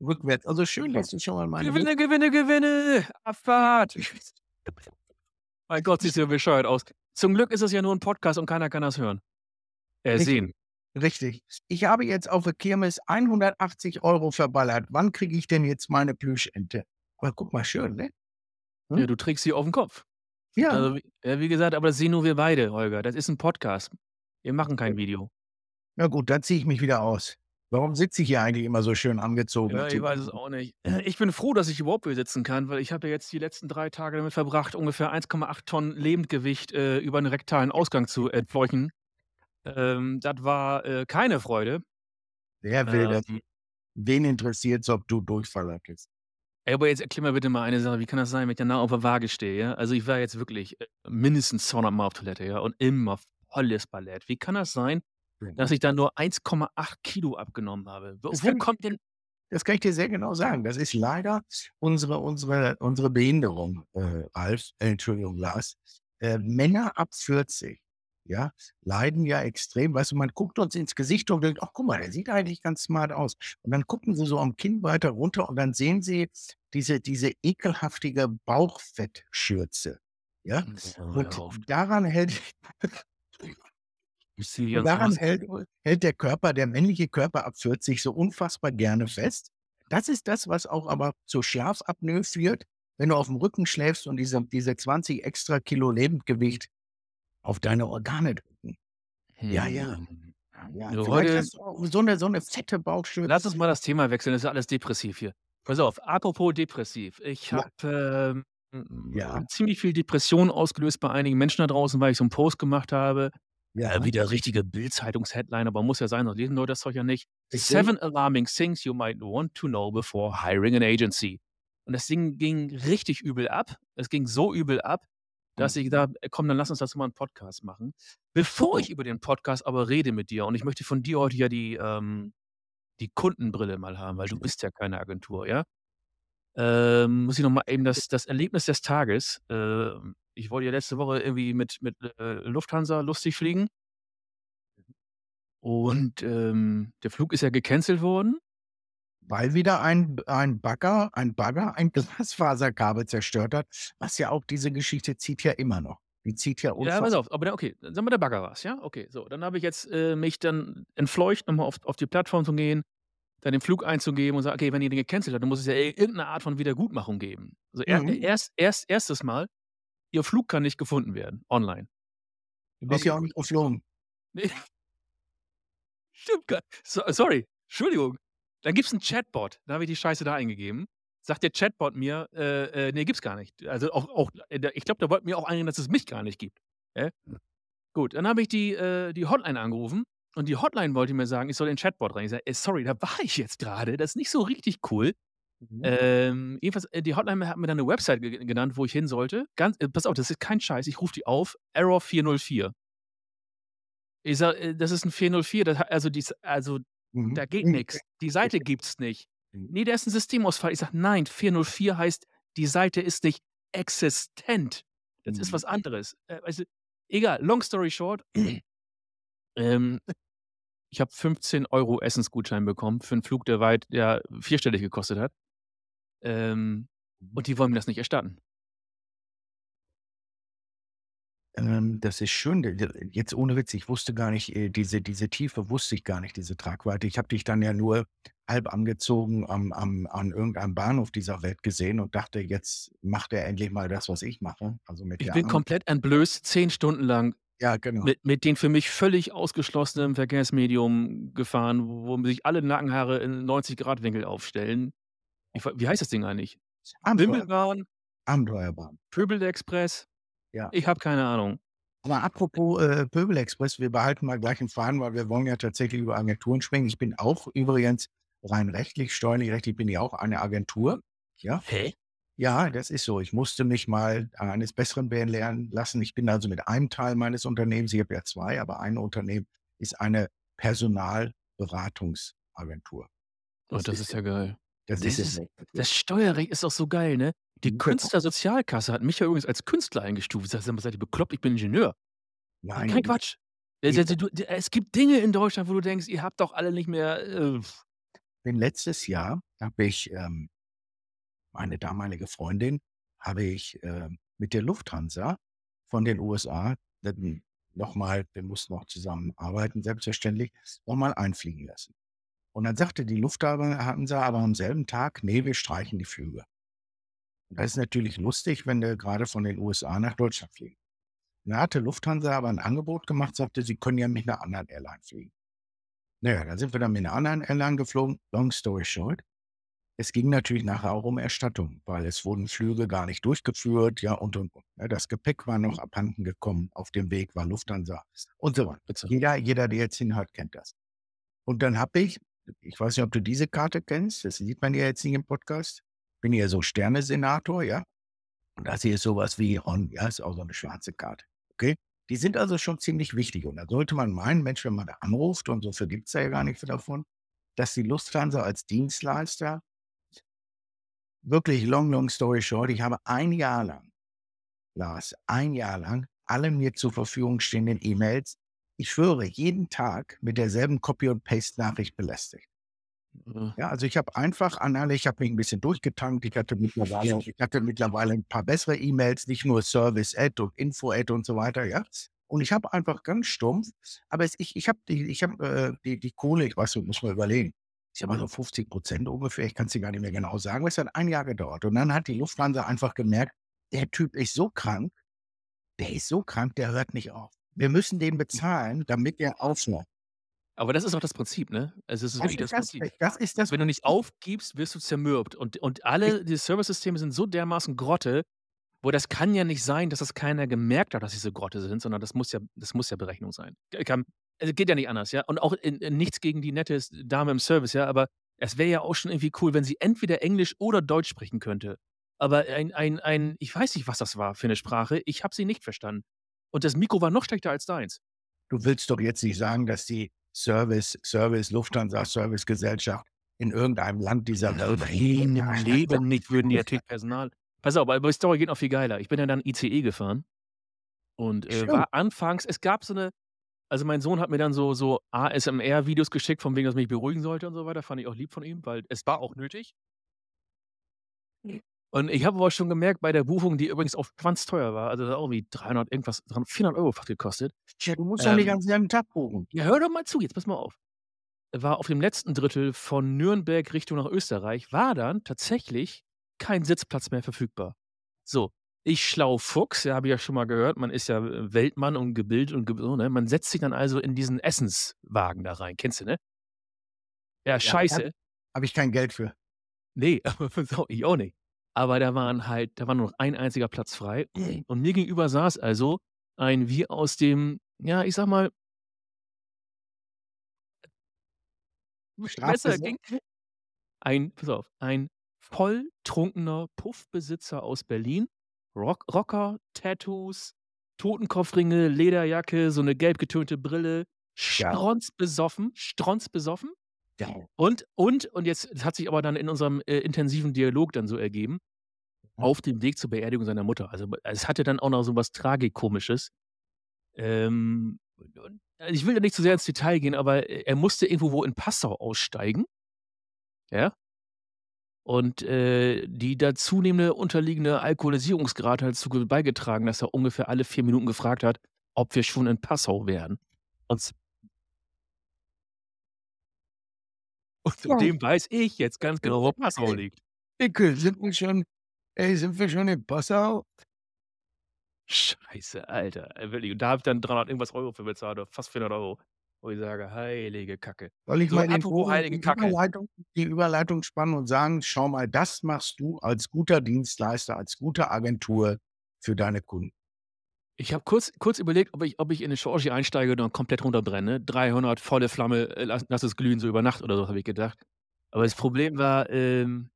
rückwärts. Also schön, dass du schon mal meine Gewinne, Gewinne, Gewinne! Abfahrt! Mein Gott, siehst du ja bescheuert aus. Zum Glück ist es ja nur ein Podcast und keiner kann das hören. Äh, Richtig. sehen. Richtig. Ich habe jetzt auf der Kirmes 180 Euro verballert. Wann kriege ich denn jetzt meine Plüschente? Aber guck mal, schön, ne? Ja, du trägst sie auf den Kopf. Ja. Also, wie gesagt, aber das sehen nur wir beide, Holger. Das ist ein Podcast. Wir machen kein Video. Na gut, dann ziehe ich mich wieder aus. Warum sitze ich hier eigentlich immer so schön angezogen? Ja, ich weiß es auch nicht. Ich bin froh, dass ich überhaupt hier sitzen kann, weil ich habe ja jetzt die letzten 3 Tage damit verbracht, ungefähr 1,8 Tonnen Lebendgewicht, äh, über 'n rektalen Ausgang zu entfleuchen. Ähm, das war, äh, keine Freude. Wer will das? Ähm Wen interessiert's, ob du Durchfall hattest? Ey, aber jetzt erklär mir bitte mal eine Sache. Wie kann das sein, wenn ich danach auf der Waage stehe, ja? Also, ich war jetzt wirklich, äh, mindestens 200 Mal auf Toilette, ja, und immer volles Ballett. Wie kann das sein, dass ich da nur 1,8 Kilo abgenommen habe? Wo Das wo kann ich kommt denn Das kann ich dir sehr genau sagen. Das ist leider unsere unsere unsere Behinderung, äh, Ralf äh, Entschuldigung, Lars. Äh, Männer ab 40, ja, leiden ja extrem. Weißt du, man guckt uns ins Gesicht und denkt: „Ach, guck mal, der sieht eigentlich ganz smart aus.“ Und dann gucken sie so am Kinn weiter runter und dann sehen sie diese diese ekelhaftige Bauchfettschürze, ja? Oh, Und daran hält Sehe und daran hält hält der Körper der männliche Körper ab 40 so unfassbar gerne fest. Das ist das, was auch aber zur Schlafapnoe führt, wenn du aufm Rücken schläfst und diese diese 20 extra Kilo Lebendgewicht auf deine Organe drücken. Ja, ja. Hm. Ja, Du, heute so 'ne so 'ne fette Bauchschürze. Lass uns mal das Thema wechseln, das ist ja alles depressiv hier. Pass auf, apropos depressiv. Ich Ja. habe, ähm, Ja. ziemlich viel Depression ausgelöst bei einigen Menschen da draußen, weil ich so 'n Post gemacht habe. Ja. Äh, wieder richtige Bild-Zeitungs-Headline, aber muss ja sein, sonst lesen Leute das Zeug ja nicht. Richtig. „7 alarming things you might want to know before hiring an agency.“ Und das Ding ging richtig übel ab. Es ging so übel ab, dass ich gedacht habe: „Komm, dann lass uns dazu mal 'n Podcast machen.“ Bevor ich über den Podcast aber rede mit dir und ich möchte von dir heute ja die, ähm die Kundenbrille mal haben, weil du bist ja keine Agentur, ja? Ähm, muss ich noch mal eben das das Erlebnis des Tages ähm, ich wollte ja letzte Woche irgendwie mit mit, äh, Lufthansa lustig fliegen. Und, ähm, der Flug ist ja gecancelt worden. Weil wieder ein ein Bagger ein Bagger ein Glasfaserkabel zerstört hat, was ja auch diese Geschichte zieht ja immer noch. Die zieht ja Ja, unfass pass auf, aber dann okay, sagen wir, der Bagger war's, ja? Okay, so, dann habe ich jetzt, äh, mich dann entfleucht, noch mal auf auf die Plattform zu gehen, dann den Flug einzugeben und sagen: „Okay, wenn ihr den gecancelt habt, dann muss es ja i irgend 'ne Art von Wiedergutmachung geben.“ Also, Mhm. erst erst erstes Mal, Ihr Flug kann nicht gefunden werden online. Du bist Okay, ja auch nicht geflogen. Ne. Stimmt gar so sorry, Entschuldigung. Dann gibt's 'n Chatbot. Da habe ich die Scheiße da eingegeben. Sagt der Chatbot mir, äh, äh: „Ne, gibt's gar nicht.“ Also, auch auch äh, ich glaube, der wollte mir auch einreden, dass es mich gar nicht gibt, hä? Gut, dann habe ich die äh, die Hotline angerufen und die Hotline wollte mir sagen, ich soll in den Chatbot rein. Ich sage: „Ey, sorry, da war ich jetzt grade. Das ist nicht so richtig cool.“ Mhm. Ähm, jedenfalls, äh, die Hotline hat mir dann 'ne Website ge genannt, wo ich hin sollte. Ganz äh, pass auf, das ist kein Scheiß. Ich rufe die auf, Error 404. Ich sage: „Äh, das ist 'n 404, das also, dies also, Mhm. da geht Mhm. nix. Die Seite gibt's nicht.“ Mhm. „Ne, da ist 'n Systemausfall.“ Ich sage: „Nein, 404 heißt, die Seite ist nicht existent. Das ist Mhm. was anderes.“ Äh, du egal, long story short, ähm, ich habe 15 € Essensgutschein bekommen für 'n Flug, der weit ja, vierstellig gekostet hat. Ähm, Mhm. und die wollen mir das nicht erstatten. Ähm, das ist schön. Jetzt ohne Witz, ich wusste gar nicht, äh, diese diese Tiefe wusste ich gar nicht, diese Tragweite. Ich habe dich dann ja nur halb angezogen am am an irgendeinem Bahnhof dieser Welt gesehen und dachte: „Jetzt macht er endlich mal das, was ich mache“, also, mit Ich bin Arm komplett entblößt 10 Stunden lang Ja, genau. mit mit den für mich völlig ausgeschlossenen Verkehrsmedium gefahren, wo sich alle Nackenhaare in 90 Grad Winkel aufstellen. Ich wie heißt das Ding eigentlich? Bimmelbahn? Abenteuerbahn. Pöbelexpress? Ja. Ich habe keine Ahnung. Aber apropos, äh, Pöbelexpress, wir behalten mal gleich 'n Faden, weil wir wollen ja tatsächlich über Agenturen sprechen. Ich bin auch übrigens rein rechtlich, steuerlich rechtlich bin ich auch eine Agentur, ja? Hä? Ja, das ist so. Ich musste mich mal eines Besseren belehren lassen. Ich bin also mit einem Teil meines Unternehmens ich habe ja 2, aber ein Unternehmen ist eine Personalberatungsagentur. Oh, das ist ja geil. Das Das ist das Steuerrecht ist doch so geil, ne? Die. Künstlersozialkasse hat mich ja übrigens als Künstler eingestuft. Ich sage: „Sag mal, seid ihr bekloppt? Ich bin Ingenieur.“ Nein, Kein du Quatsch. Äh, du es gibt Dinge in Deutschland, wo du denkst, ihr habt doch alle nicht mehr, äh bin letztes Jahr habe ich, ähm meine damalige Freundin habe ich, äh, mit der Lufthansa von den USA dann noch mal wir mussten auch zusammen arbeiten, selbstverständlich, noch mal einfliegen lassen. Und dann sagte die Lufthansa aber am selben Tag: „Ne, wir streichen die Flüge.“ Das ist natürlich lustig, wenn du grade von den USA nach Deutschland fliegst. Da hatte Lufthansa aber 'n Angebot gemacht, sagte, sie können ja mit 'ner anderen Airline fliegen. Na ja, dann sind wir dann mit 'ner anderen Airline geflogen. Long story short, es ging natürlich nachher auch um Erstattung, weil es wurden Flüge gar nicht durchgeführt, ja, und, und, und, ne? Das Gepäck war noch abhanden gekommen. Auf dem Weg war Lufthansa und so weiter. Jeder jeder, der jetzt hinhört, kennt das. Und dann habe ich ich weiß nicht, ob du diese Karte kennst, das sieht man ja jetzt nicht im Podcast. Bin ja so Sternesenator, ja? Und das hier ist so was wie On ja, ist auch so 'ne schwarze Karte, okay? Die sind also schon ziemlich wichtig und da sollte man meinen, Mensch, wenn man da anruft und so viel gibt's da ja gar nicht davon, dass die Lufthansa als Dienstleister wirklich long, long story short, ich habe 1 Jahr lang, Lars, 1 Jahr lang alle mir zur Verfügung stehenden E-Mails, ich schwöre, jeden Tag mit derselben Copy und Paste Nachricht belästigt. Mhm. Ja, also ich habe einfach an alle ich habe mich 'n bisschen durchgetankt. Ich hatte mittlerweile ich hatte mittlerweile 'n paar bessere E-Mails, nicht nur Service at und Info at und so weiter, ja? Und ich habe einfach ganz stumpf aber es ich ich habe die ich habe, äh, die die Kohle ich weiß nicht, muss mal überlegen. Ich sage mal so 50 % ungefähr, ich kann's dir gar nicht mehr genau sagen, aber es hat 1 Jahr gedauert. Und dann hat die Lufthansa einfach gemerkt: „Der Typ ist so krank der ist so krank, der hört nicht auf. Wir müssen den bezahlen, damit der aufhört.“ Aber das ist auch das Prinzip, ne? Also, es ist Das wirklich ist das Prinzip. das ist das Wenn du nicht aufgibst, wirst du zermürbt und und alle die Servicesysteme sind so dermaßen Grotte, wo das kann ja nicht sein, dass das keiner gemerkt hat, dass sie so Grotte sind, sondern das muss ja das muss ja Berechnung sein. Kann also, geht ja nicht anders, ja? Und auch in in nichts gegen die nette Dame im Service, ja, aber es wäre ja auch schon irgendwie cool, wenn sie entweder Englisch oder Deutsch sprechen könnte. Aber ein ein ein ich weiß nicht, was das war für 'ne Sprache, ich habe sie nicht verstanden. Und das Mikro war noch schlechter als deins. Du willst doch jetzt nicht sagen, dass die Service Service Lufthansa Servicegesellschaft in irgendeinem Land dieser Welt Nein, im Leben nicht, würden die natürlich Personal pass auf, aber die Story geht noch viel geiler. Ich bin ja dann ICE gefahren und, äh, war anfangs es gab so 'ne also, mein Sohn hat mir dann so so ASMR-Videos geschickt, von wegen, dass mich beruhigen sollte und so weiter. Fand ich auch lieb von ihm, weil es war auch nötig. Und ich habe aber schon gemerkt bei der Buchung, die übrigens auch schwanzteuer war, also, irgendwie 300 irgendwas, 300 400 € fast gekostet. Tja, du musst doch nicht Ähm am selben Tag buchen. Ja, hör doch mal zu, jetzt pass mal auf. War auf dem letzten Drittel von Nürnberg Richtung nach Österreich, war dann tatsächlich kein Sitzplatz mehr verfügbar. So, ich schlau Fuchs, ja, habe ich ja schon mal gehört, man ist ja, äh, Weltmann und gebildet und so, ne? Man setzt sich dann also in diesen Essenswagen da rein. Kennst du, ne? Ja, Ja, scheiße. habe ich kein Geld für. Ne, aber ich auch nicht. Aber da waren halt da war nur noch ein einziger Platz frei und mir gegenüber saß also ein wie aus dem, ja, ich sage mal besser ging ein pass auf, ein volltrunkener Puffbesitzer aus Berlin, Rock Rocker, Tattoos, Totenkopfringe, Lederjacke, so 'ne gelb getönte Brille, Ja. strunzbesoffen strunzbesoffen. Ja. Und und und jetzt das hat sich aber dann in unserem, äh, intensiven Dialog dann so ergeben, auf dem Weg zur Beerdigung seiner Mutter. Also, es hatte dann auch noch so was Tragikomisches. Ähm, also, ich will da nicht zu sehr ins Detail gehen, aber, äh, er musste irgendwo wo in Passau aussteigen. Ja? Und, äh, die da zunehmende unterliegende Alkoholisierungsgrad hat dazu ge beigetragen, dass er ungefähr alle 4 Minuten gefragt hat, ob wir schon in Passau wären. Und Und Ja. seitdem weiß ich jetzt ganz genau, wo Passau liegt. Dicke, sind wir schon ey, sind wir schon in Passau? Scheiße, Alter, wirklich. Und da habe ich dann 300 irgendwas Euro für bezahlt oder fast 400 €, wo ich sage: „Heilige Kacke.“ Soll ich So, mal den apropos heilige die Kacke. Überleitung die Überleitung spannen und sagen: „Schau mal, das machst du als guter Dienstleister, als gute Agentur für deine Kunden.“ Ich habe kurz kurz überlegt, ob ich ob ich in 'ne Porsche einsteige und dann komplett runterbrenne. 300 volle Flamme, äh, lass lass es glühen, so über Nacht oder so, habe ich gedacht. Aber das Problem war, ähm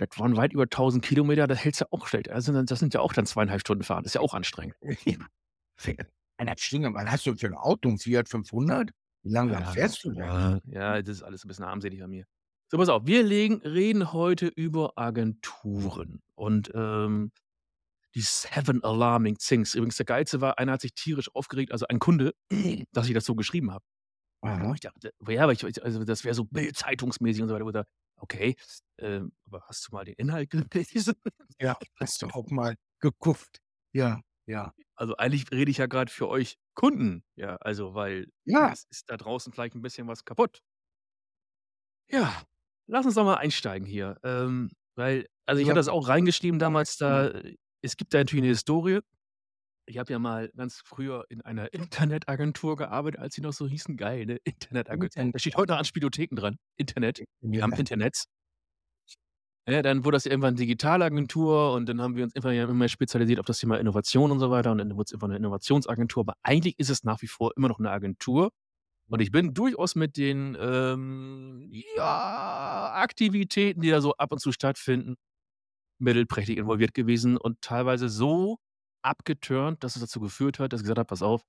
das waren weit über 1.000 Kilometer, das hältst du auch schlecht. Also, das sind ja auch dann 2,5 Stunden Fahrt. Das ist ja auch anstrengend. Einer Stunde, was hast du für 'n Auto, 'n Fiat 500? Wie langsam fährst du denn? Ja, ja, das ist alles 'n bisschen armselig bei mir. So, pass auf, wir legen reden heute über Agenturen und, ähm, die 7 Alarming Things. Übrigens, der Geilste war, einer hat sich tierisch aufgeregt, also ein Kunde, dass ich das so geschrieben habe. Aha. Ich dachte ja, aber ich also, das wäre so Bild-Zeitungsmäßig und so weiter, sage: „Okay, ähm, aber hast du mal den Inhalt gelesen?“ Ja, hast du auch mal geguckt. Ja, ja. Also, eigentlich rede ich ja grad für euch Kunden, ja, also, weil Ja. es ist da draußen vielleicht 'n bisschen was kaputt. Ja, lass uns doch mal einsteigen hier, ähm, weil also, ich Ja. hatte das auch reingeschrieben damals da es gibt da natürlich 'ne Historie. Ich habe ja mal ganz früher in einer Internetagentur gearbeitet, als die noch so hießen. Geil, ne? Internetagen da steht heute noch an Spielotheken dran. Internet, am Internets. Ja, dann wurde das irgendwann Digitalagentur und dann haben wir uns immer immer mehr spezialisiert auf das Thema Innovation und so weiter und dann wurde es irgendwann 'ne Innovationsagentur, aber eigentlich ist es nach wie vor immer noch 'ne Agentur und ich bin durchaus mit den, ähm, ja, Aktivitäten, die da so ab und zu stattfinden, mittelprächtig involviert gewesen und teilweise so abgeturnt, dass es dazu geführt hat, dass ich gesagt habe: „Pass auf,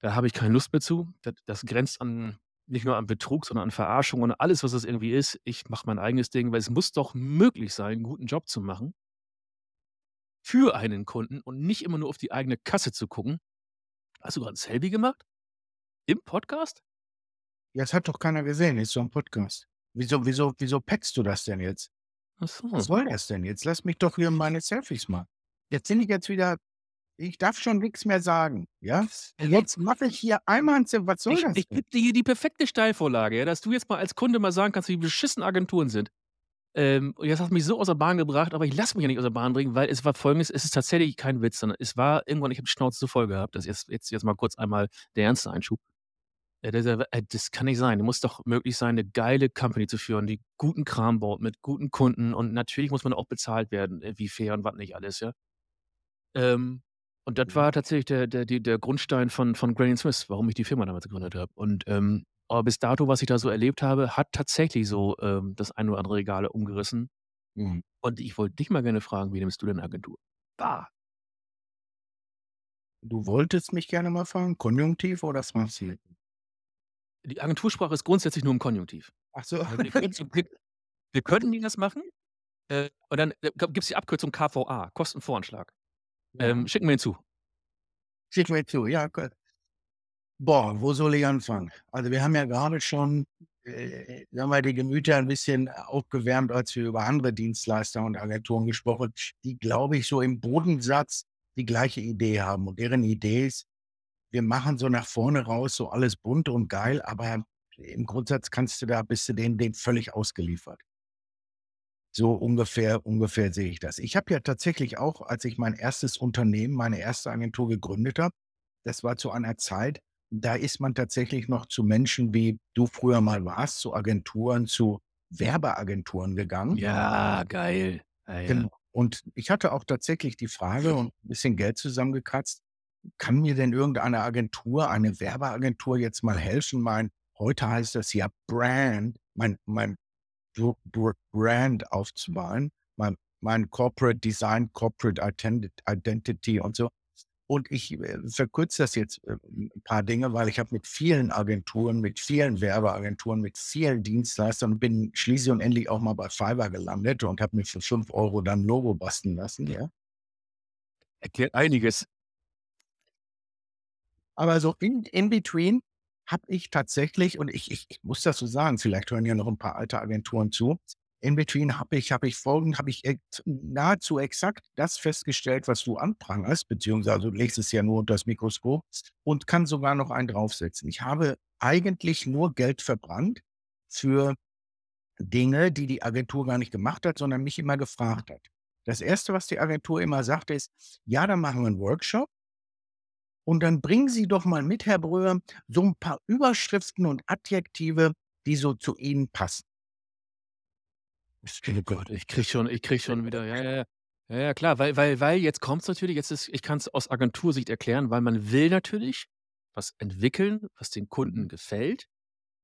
da habe ich keine Lust mehr zu. Das das grenzt an nicht nur an Betrug, sondern an Verarschung und alles, was das irgendwie ist. Ich mache mein eigenes Ding“, weil es muss doch möglich sein, 'n guten Job zu machen für einen Kunden und nicht immer nur auf die eigene Kasse zu gucken. Hast du grad 'n Selfie gemacht? Im Podcast? Ja, das hat doch keiner gesehen, ist doch 'n Podcast. Wieso wieso wieso packst du das denn jetzt? Ach Was so. soll das denn jetzt? Lass mich doch hier meine Selfies machen. Jetzt sind ich jetzt wieder ich darf schon nix mehr sagen, ja? Jetzt mache ich hier einmal 'n Se was soll Ich das ich denn? gebe dir hier die perfekte Steilvorlage, ja, dass du jetzt mal als Kunde mal sagen kannst, wie beschissen Agenturen sind. Ähm, und jetzt hast du mich so aus der Bahn gebracht, aber ich lasse mich ja nicht aus der Bahn bringen, weil es war Folgendes: Es ist tatsächlich kein Witz, sondern es war irgendwann ich habe die Schnauze so voll gehabt, dass jetzt jetzt jetzt mal kurz einmal der ernste Einschub. Äh, äh, das kann nicht sein. Muss doch möglich sein, 'ne geile Company zu führen, die guten Kram baut mit guten Kunden und natürlich muss man auch bezahlt werden, äh, wie fair und was nicht alles, ja? Ähm, und das Mhm. war tatsächlich der der die der Grundstein von von Granny Smith, warum ich die Firma damals gegründet habe. Und, ähm, aber bis dato, was ich da so erlebt habe, hat tatsächlich so, ähm, das ein oder andere Regale umgerissen. Mhm. Und ich wollte dich mal gerne fragen, wie nimmst du denn Agentur wahr? Du wolltest mich gerne mal fragen, Konjunktiv oder du? Die Agentursprache ist grundsätzlich nur im Konjunktiv. Ach so. Also, wir könnten wir wir könnten das machen, äh, und dann, äh, g gibt's die Abkürzung KVA, Kostenvoranschlag. Ähm, schick mir ihn zu. Schick mir zu, ja, gut. Boah, wo soll ich anfangen? Also, wir haben ja grade schon, äh, sagen wir, die Gemüter 'n bisschen aufgewärmt, als wir über andere Dienstleister und Agenturen gesprochen, die, glaube ich, so im Bodensatz die gleiche Idee haben. Und deren Idee ist: Wir machen so nach vorne raus so alles bunt und geil, aber im Grundsatz kannst du da bist du denen denen völlig ausgeliefert. So ungefähr ungefähr sehe ich das. Ich habe ja tatsächlich auch, als ich mein 1. Unternehmen, meine 1. Agentur gegründet habe das war zu einer Zeit, da ist man tatsächlich noch zu Menschen, wie du früher mal warst, zu Agenturen, zu Werbeagenturen gegangen. Ja, geil. Ja, ja. Genau. Und ich hatte auch tatsächlich die Frage und 'n bisschen Geld zusammengekratzt: „Kann mir denn irgendeine Agentur, eine Werbeagentur jetzt mal helfen, mein“ heute heißt das ja Brand, „mein mein Br Br Brand aufzubauen, mein mein Corporate Design, Corporate Identity und so?“ Und ich, äh, verkürze das jetzt, äh, 'n paar Dinge, weil ich habe mit vielen Agenturen, mit vielen Werbeagenturen, mit vielen Dienstleistern bin schließlich und endlich auch mal bei Fiverr gelandet und habe mir für 5 € dann 'n Logo basteln lassen, ja? Erklärt einiges. Aber so in in between habe ich tatsächlich und ich ich ich muss das so sagen, vielleicht hören ja noch 'n paar alte Agenturen zu. In between habe ich habe ich folgend habe ich nahezu exakt das festgestellt, was du anprangerst, beziehungsweise du legst es ja nur unters Mikroskop und kann sogar noch einen draufsetzen. Ich habe eigentlich nur Geld verbrannt für Dinge, die die Agentur gar nicht gemacht hat, sondern mich immer gefragt hat. Das 1., was die Agentur immer sagte, ist: „Ja, dann machen wir 'n Workshop“ „und dann bringen Sie doch mal mit, Herr Bröhr, so 'n paar Überschriften und Adjektive, die so zu Ihnen passen.“ Oh Gott, ich kriege schon ich kriege schon wieder ja, ja, ja. Ja, klar, weil weil weil jetzt kommt's natürlich jetzt ist ich kann's aus Agentursicht erklären, weil man will natürlich was entwickeln, was den Kunden gefällt.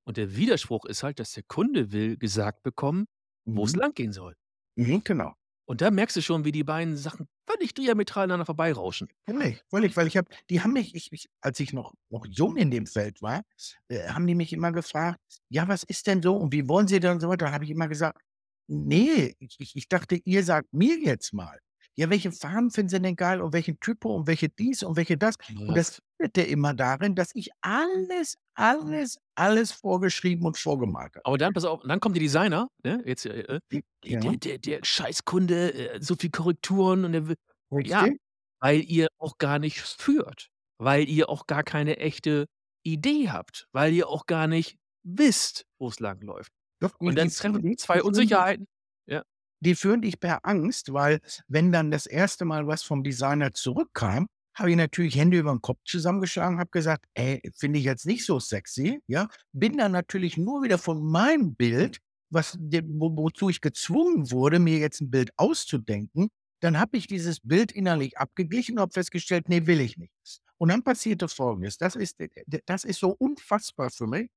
Und der Widerspruch ist halt, dass der Kunde will gesagt bekommen, wo's Mhm. langgehen soll. Mhm, genau. Und da merkst du schon, wie die beiden Sachen völlig diametral aneinander vorbeirauschen. Völlig, völlig, weil ich habe die haben mich ich ich als ich noch noch jung in dem Feld war, äh, haben die mich immer gefragt: „Ja, was ist denn so und wie wollen Sie denn“ und so weiter. Da habe ich immer gesagt: „Ne, ich ich ich dachte, ihr sagt mir jetzt mal. Ja, welche Farben finden Sie denn geil und welchen Typo und welche dies und welche das? Und das endet ja immer darin, dass ich alles, alles, alles vorgeschrieben und vorgemalt habe. Aber dann pass auf, dann kommt der Designer, ne, jetzt, äh, äh, Ja. der der der Scheißkunde, äh, so viel Korrekturen und der will ja, weil ihr auch gar nicht führt, weil ihr auch gar keine echte Idee habt, weil ihr auch gar nicht wisst, wo's langläuft. Doch, Und dann treffen führen die 2 die führen dich Unsicherheiten. Die führen dich per Angst, weil wenn dann das erste Mal was vom Designer zurückkam, habe ich natürlich Hände über 'n Kopf zusammengeschlagen, habe gesagt: „Ey, finde ich jetzt nicht so sexy“, ja? Bin dann natürlich nur wieder von meinem Bild, was wo wozu ich gezwungen wurde, mir jetzt 'n Bild auszudenken dann habe ich dieses Bild innerlich abgeglichen und habe festgestellt: „Ne, will ich nicht.“ Und dann passierte Folgendes, das ist das ist so unfassbar für mich.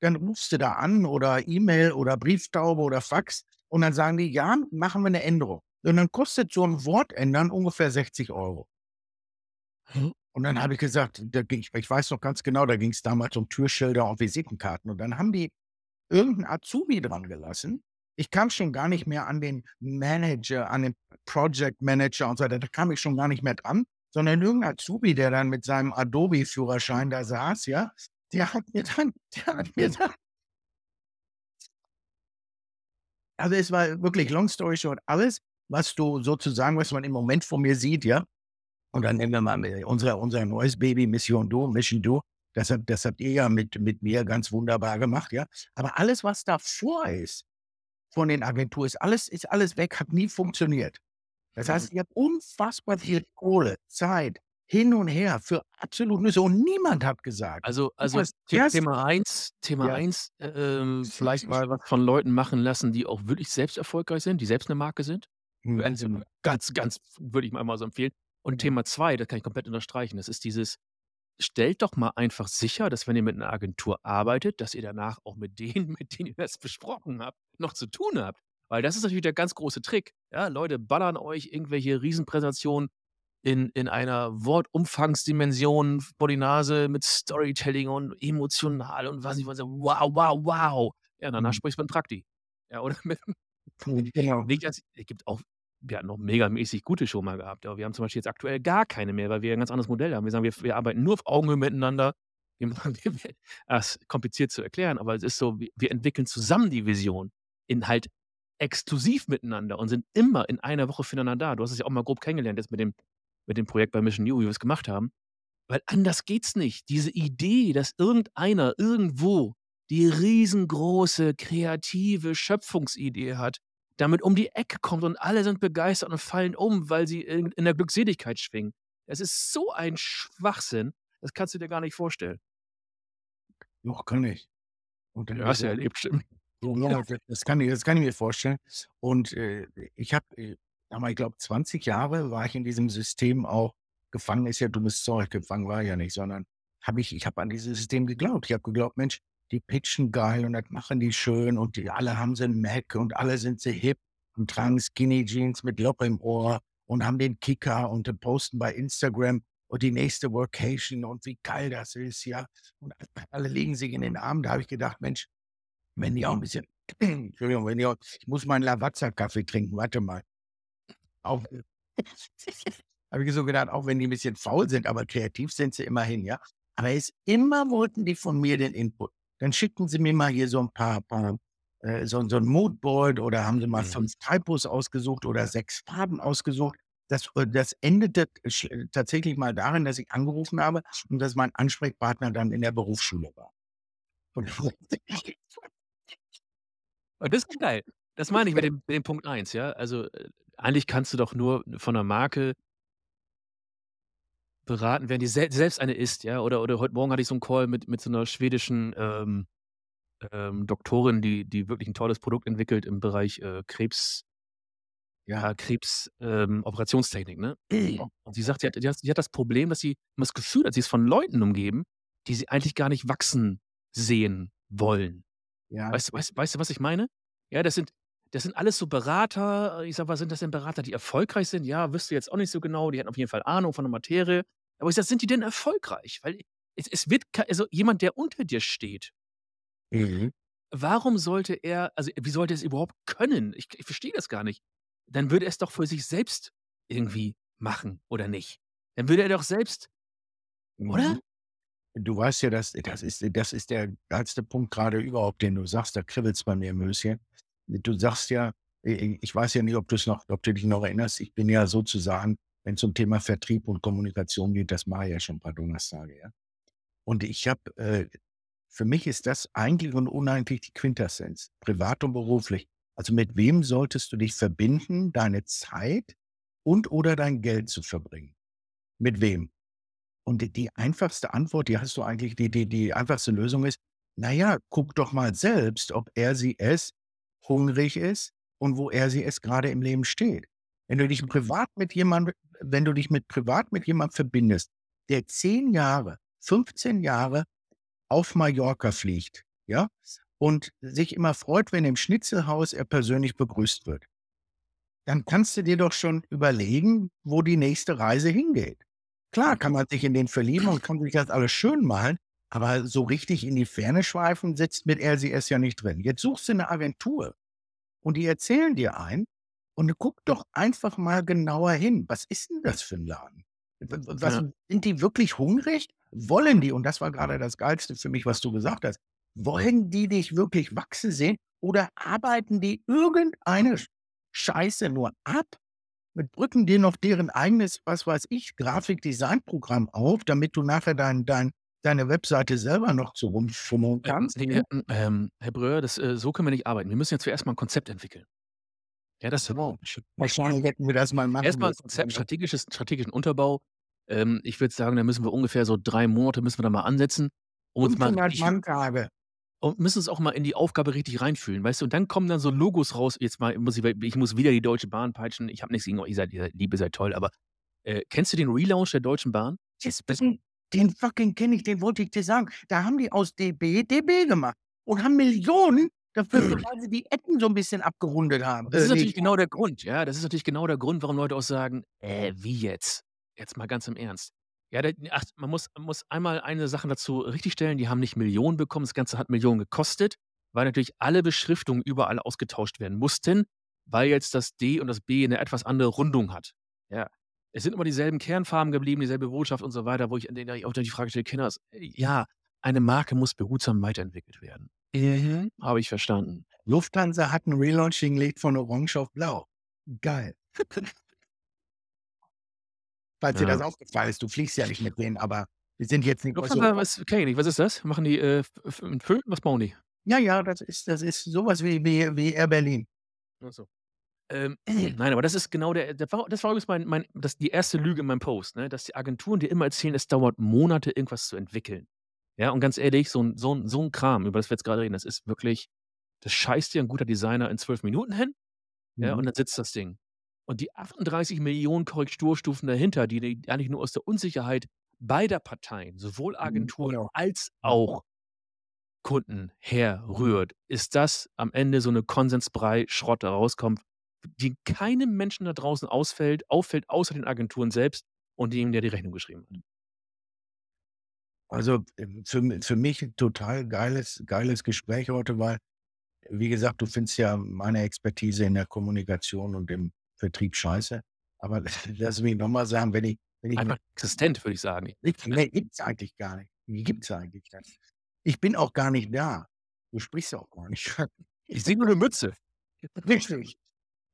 Dann rufst du da an oder E-Mail oder Brieftaube oder Fax und dann sagen die: „Ja, machen wir 'ne Änderung.“ Und dann kostet so 'n Wort ändern ungefähr 60 €. Hä? Und dann habe ich gesagt da ging ich ich weiß noch ganz genau, da ging's damals um Türschilder und Visitenkarten. Und dann haben die irgend 'n Azubi dran gelassen. Ich kam schon gar nicht mehr an den Manager, an den Project Manager und so weiter. Da kam ich schon gar nicht mehr dran, sondern irgend 'n Azubi, der dann mit seinem Adobe-Führerschein da saß, ja, der hat mir dann der hat mir dann Also, es war wirklich long story short, alles, was du sozusagen was man im Moment von mir sieht, ja und dann nehmen wir mal unser unser neues Baby Mission Do Mission Do. Das habt das habt ihr ja mit mit mir ganz wunderbar gemacht, ja? Aber alles, was davor ist von den Agenturen, ist alles ist alles weg, hat nie funktioniert. Das heißt, ich habe unfassbar viel Kohle, Zeit, hin und her für absolut Nüsse und niemand hat gesagt Also also Thema 1 Thema Ja. 1, äh, ähm, vielleicht mal was von Leuten machen lassen, die auch wirklich selbst erfolgreich sind, die selbst 'ne Marke sind. Mhm. Ganz, ganz würde ich mal mal so empfehlen. Und Thema 2, das kann ich komplett unterstreichen. Das ist dieses stellt doch mal einfach sicher, dass wenn ihr mit 'ner Agentur arbeitet, dass ihr danach auch mit denen, mit denen ihr das besprochen habt, noch zu tun habt. Weil das ist natürlich der ganz große Trick. Ja, Leute ballern euch irgendwelche Riesenpräsentationen in in einer Wortumfangsdimension vor die Nase mit Storytelling und emotional und weiß nicht was. Wow, wow, wow. Ja, danach Mhm. sprichst du mit Trakti. Ja, oder mit 'm Genau. Nicht, dass es gibt auch wir hatten auch megamäßig gute schon mal gehabt, aber wir haben zum Beispiel jetzt aktuell gar keine mehr, weil wir 'n ganz anderes Modell haben. Wir sagen, wir wir arbeiten nur auf Augenhöhe miteinander. Machen ah, ist kompliziert zu erklären, aber es ist so, wir wir entwickeln zusammen die Vision in halt exklusiv miteinander und sind immer in einer Woche füreinander da. Du hast es ja auch mal grob kennengelernt jetzt mit dem mit dem Projekt bei Mission You, wie wir's gemacht haben. Weil anders geht's nicht. Diese Idee, dass irgendeiner irgendwo die riesengroße kreative Schöpfungsidee hat, damit um die Ecke kommt und alle sind begeistert und fallen um, weil sie in in der Glückseligkeit schwingen. Es ist so ein Schwachsinn, das kannst du dir gar nicht vorstellen. Doch, kann ich. Und dann Ja, hast du ja erlebt, stimmt. Ja, d das kann ich das kann ich mir vorstellen. Und, äh, ich habe, mal, ich glaube, 20 Jahre war ich in diesem System auch gefangen ist ja dummes Zeug, gefangen war ich ja nicht, sondern habe ich ich habe an dieses System geglaubt. Ich habe geglaubt: „Mensch, die pitchen geil und das machen die schön und die alle haben sie 'n Mac und alle sind sie hip und tragen Skinny Jeans mit Loch im Ohr und haben den Kicker und, posten bei Instagram und die nächste Workation und wie geil das ist, ja?“ Und alle legen sich in den Arm. Da habe ich gedacht: „Mensch, wenn die auch 'n bisschen“ Entschuldigung, wenn die auch ich muss meinen Lavazza-Kaffee trinken, warte mal. Auch habe ich so gedacht, auch wenn die 'n bisschen faul sind, aber kreativ sind sie immerhin, ja? Aber es immer wollten die von mir den Input. Dann schickten sie mir mal hier so 'n paar paar äh, so so 'n Moodboard oder haben sie mal Mhm. 5 Typos ausgesucht oder 6 Farben ausgesucht. Das äh, das endete sch tatsächlich mal darin, dass ich angerufen habe und dass mein Ansprechpartner dann in der Berufsschule war. Und Und das ist geil. Das meine ich mit dem mit dem Punkt 1, ja? Also, äh, eigentlich kannst du doch nur von 'ner Marke beraten werden, die sel selbst eine ist, ja? Oder oder heute Morgen hatte ich so 'n Call mit mit so 'ner schwedischen, ähm, ähm, Doktorin, die die wirklich 'n tolles Produkt entwickelt im Bereich, äh, Krebs ja, Krebs, ähm, ne? Und sie sagt, sie hat die hat sie hat das Problem, dass sie immer das Gefühl hat, sie ist von Leuten umgeben, die sie eigentlich gar nicht wachsen sehen wollen. Ja. Weißt du weißt weißt du, was ich meine? Ja, das sind das sind alles so Berater. Ich sage: „Was sind das denn Berater, die erfolgreich sind?“ Ja, wüsste jetzt auch nicht so genau. Die hätten auf jeden Fall Ahnung von der Materie. Aber ich sage: „Sind die denn erfolgreich?“ Weil es es wird also, jemand, der unter dir steht Mhm. warum sollte er also, wie sollte er es überhaupt können? Ich ich verstehe das gar nicht. Dann würde er es doch für sich selbst irgendwie machen oder nicht? Dann würde er doch selbst oder? Mhm. Du weißt ja, das das ist das ist der geilste Punkt gerade überhaupt, den du sagst, da kribbelt's bei mir im Höschen. Du sagst ja ich weiß ja nicht, ob noch ob du dich noch erinnerst, ich bin ja sozusagen, wenn's um Thema Vertrieb und Kommunikation geht, das mache ich ja schon 'n paar Donnerstage, ja? Und ich habe äh, für mich ist das eigentlich und uneigentlich die Quintessenz, privat und beruflich. Also, mit wem solltest du dich verbinden, deine Zeit und oder dein Geld zu verbringen? Mit wem? Und die die einfachste Antwort, die hast du eigentlich die die die einfachste Lösung ist: „Na ja, guck doch mal selbst, ob er, sie, es hungrig ist und wo er, sie, es grade im Leben steht.“ Wenn du dich privat mit jemandem wenn du dich mit privat mit jemandem verbindest, der 10 Jahre, 15 Jahre auf Mallorca fliegt, ja, und sich immer freut, wenn im Schnitzelhaus er persönlich begrüßt wird dann kannst du dir doch schon überlegen, wo die nächste Reise hingeht. Klar kann man sich in den verlieben und kann sich das alles schön malen, aber so richtig in die Ferne schweifen sitzt mit es ja nicht drin. Jetzt suchst du 'ne Agentur und die erzählen dir ein und guck doch einfach mal genauer hin. Was ist 'n das für 'n Laden? Was Ja. sind die wirklich hungrig? Wollen die und das war grade das Geilste für mich, was du gesagt hast. Wollen die dich wirklich wachsen sehen oder arbeiten die irgendeine Sch Scheiße nur ab und drücken dir noch deren eigenes, was weiß ich, Grafikdesignprogramm auf, damit du nachher dein dein deine Webseite selber noch so rumfummeln Äh, kannst, ne, ne? ähm, ähm, Herr Breuer, das äh, so können wir nicht arbeiten. Wir müssen ja zuerst mal 'n Konzept entwickeln. Ja, das So, wahrscheinlich hätten wir das mal machen Erst mal 'n müssen, Konzept, strategisches strategischen Unterbau. Ähm, ich würde sagen, da müssen wir ungefähr so 3 Monate müssen wir da mal ansetzen, um uns mal 500 richtig Manntage. und müssen uns auch mal in die Aufgabe richtig reinfühlen, weißt du? Und dann kommen dann so Logos raus. Jetzt mal muss ich ich muss wieder die Deutsche Bahn peitschen. Ich habe nix gegen euch, ihr seid ihr seid lieb, ihr seid toll, aber, äh, kennst du den Relaunch der Deutschen Bahn? Deswegen den fucking kenne ich, den wollte ich dir sagen. Da haben die aus DB, DB gemacht und haben Millionen dafür weil sie die Ecken so 'n bisschen abgerundet haben. Das Äh, ist ne, natürlich genau der Grund, ja? Das ist natürlich genau der Grund, warum Leute auch sagen: „Äh, wie jetzt? Jetzt mal ganz im Ernst.“ Ja, da ach, man muss man muss einmal eine Sache dazu richtigstellen, die haben nicht Millionen bekommen, das Ganze hat Millionen gekostet, weil natürlich alle Beschriftungen überall ausgetauscht werden mussten, weil jetzt das D und das B 'ne etwas andere Rundung hat. Ja. Es sind immer dieselben Kernfarben geblieben, dieselbe Botschaft und so weiter, wo ich auch die Frage stelle: „Kinders, ja, eine Marke muss behutsam weiterentwickelt werden.“ Mhm, habe ich verstanden. Lufthansa hat 'n Relaunch hingelegt von Orange auf Blau. Geil. Falls dir das Ja. aufgefallen ist, du fliegst ja nicht mit denen, aber wir sind jetzt nicht Lufthansa, was kenne ich nicht. Was ist das? Machen die, äh, Föhn? Was bauen die? Ja, ja, das ist das ist so was wie wie wie Air Berlin. Ach so. Ähm, nein, aber das ist genau der der war das war übrigens mein mein das die 1. Lüge in meinem Post, ne, dass die Agenturen dir immer erzählen, es dauert Monate, irgendwas zu entwickeln. Ja, und ganz ehrlich, so 'n so 'n so 'n Kram, über das wir jetzt grade reden, das ist wirklich das scheißt dir 'n guter Designer in 12 Minuten hin, ja, und Mhm. dann sitzt das Ding. Und die 38.000.000 Korrekturstufen dahinter, die die eigentlich nur aus der Unsicherheit beider Parteien, sowohl Mhm, Agentur genau. als auch Kunden herrührt, ist das am Ende so 'ne Konsensbrei-Schrott, der rauskommt, die keinem Menschen da draußen ausfällt auffällt, außer den Agenturen selbst und dem, der die Rechnung geschrieben hat. Also, ähm, für für mich total geiles geiles Gespräch heute, weil, wie gesagt, du findest ja meine Expertise in der Kommunikation und im Vertrieb scheiße. Aber lass mich noch mal sagen, wenn ich wenn ich Einfach existent, würde ich sagen. ne, gibt's eigentlich gar nicht. Die gibt's eigentlich nicht. Ich bin auch gar nicht da. Du sprichst auch gar nicht. Ich sehe nur 'ne Mütze. Richtig.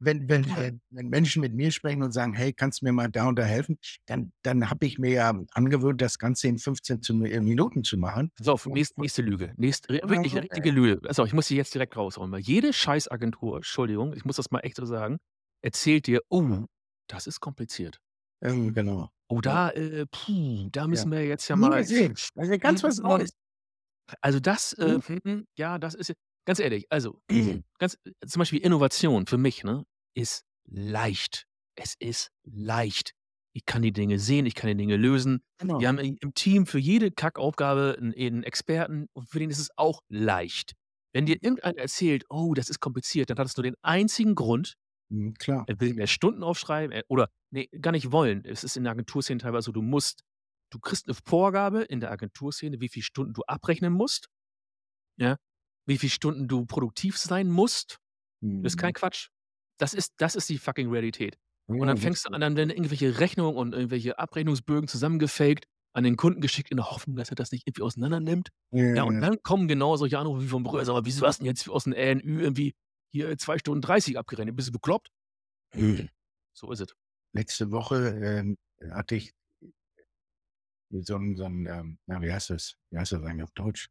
Wenn wenn wenn wenn Menschen mit mir sprechen und sagen: „Hey, kannst du mir mal da und da helfen?“ Dann dann habe ich mir ja angewöhnt, das Ganze in 15 zu äh, Minuten zu machen. Pass auf, Und nächst nächste Lüge. Nächst ri wirklich 'ne richtige Lüge. Pass auf, ich muss die jetzt direkt weil jede Scheiß-Agentur, Entschuldigung, ich muss das mal echt so sagen, erzählt dir: „Oh, das ist kompliziert. Ähm, genau. Oh, da, äh, puh, da Ja. müssen wir jetzt ja Nie mal“ gesehen. Ja ganz was Neues. Also, das, äh, Mhm. mhm, ja, das ist ja ganz ehrlich, also, ganz zum Beispiel Innovation für mich, ne, ist leicht. Es ist leicht. Ich kann die Dinge sehen, ich kann die Dinge lösen. Genau. Wir haben im Team für jede Kackaufgabe 'n e 'n Experten und für den ist es auch leicht. Wenn dir irgendeiner erzählt: „Oh, das ist kompliziert“, dann hat das nur den einzigen Grund Mhm, klar. er will mehr Stunden aufschreiben, er oder ne, gar nicht wollen. Es ist in der Agenturszene teilweise so, du musst du kriegst 'ne Vorgabe in der Agenturszene, wie viel Stunden du abrechnen musst, ja, wie viel Stunden du produktiv sein musst. Das ist kein Mhm. Quatsch. Das ist das ist die fucking Realität. Und Ja, dann fängst du an, dann werden irgendwelche Rechnungen und irgendwelche Abrechnungsbögen zusammengefaked, an den Kunden geschickt in der Hoffnung, dass er das nicht irgendwie auseinander nimmt. Ja, und Ja. dann kommen genau solche Anrufe wie vom Bruder: „Sag mal, wieso hast 'n jetzt aus dem ANÜ irgendwie hier 2 Stunden 30 abgerechnet? Bist du bekloppt?“ So ist es. Letzte Woche, ähm, hatte ich so 'n so 'n, ähm, na, wie heißt das? Wie heißt das eigentlich auf Deutsch?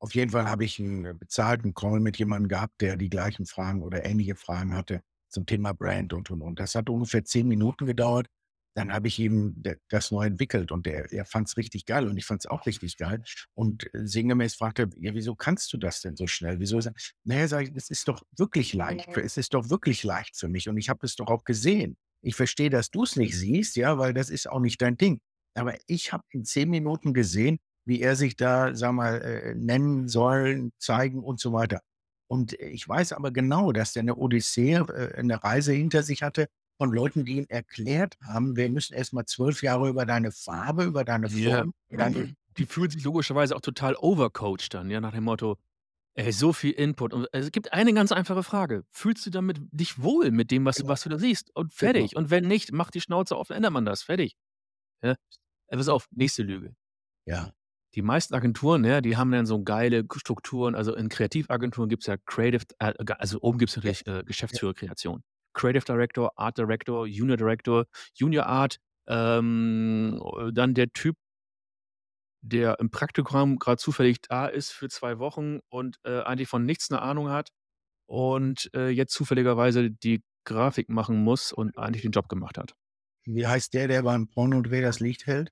Auf jeden Fall habe ich 'n, äh, bezahlten Call mit jemandem gehabt, der die gleichen Fragen oder ähnliche Fragen hatte zum Thema Brand und, und, und. Das hat ungefähr 10 Minuten gedauert. Dann habe ich ihm das neu entwickelt und er er fand's richtig geil und ich fand's auch richtig geil. Und äh, sinngemäß fragte er: „Ja, wieso kannst du das denn so schnell? Wieso?“ Sage „Na ja“, sage ich: „Es ist doch wirklich leicht für es ist doch wirklich leicht für mich und ich habe es doch auch gesehen. Ich verstehe, dass du's nicht siehst, ja, weil das ist auch nicht dein Ding. Aber ich habe in 10 Minuten gesehen, wie er sich da, sage mal, äh, nennen soll, zeigen und so weiter. Und ich weiß aber genau, dass der 'ne Odyssee, äh, 'ne Reise hinter sich hatte von Leuten, die ihm erklärt haben: „Wir müssen erst mal 12 Jahre über deine Farbe, über deine. Form, deine“ Die fühlen sich logischerweise auch total overcoached dann, ja, nach dem Motto: „Ey, so viel Input.“ Und es gibt eine ganz einfache Frage: Fühlst du damit dich wohl mit dem, was du Genau. was du da siehst? Und Genau. fertig. Und wenn nicht, mach die Schnauze auf, ändert man das. Fertig. Ja? Ey, pass auf, nächste Lüge. Ja. Die meisten Agenturen, ja, die haben dann so geile Strukturen. Also, in Kreativagenturen gibt's ja Creative äh, also, oben gibt's Ja. natürlich, äh, Ja. Geschäftsführer Kreation. Creative Director, Art Director, Junior Director, Junior Art, ähm, äh, dann der Typ der im Praktikum grad zufällig da ist für 2 Wochen und, äh, eigentlich von nichts 'ne Ahnung hat und, äh, jetzt zufälligerweise die Grafik machen muss und eigentlich den Job gemacht hat. Wie heißt der, der beim Pornodreh das Licht hält?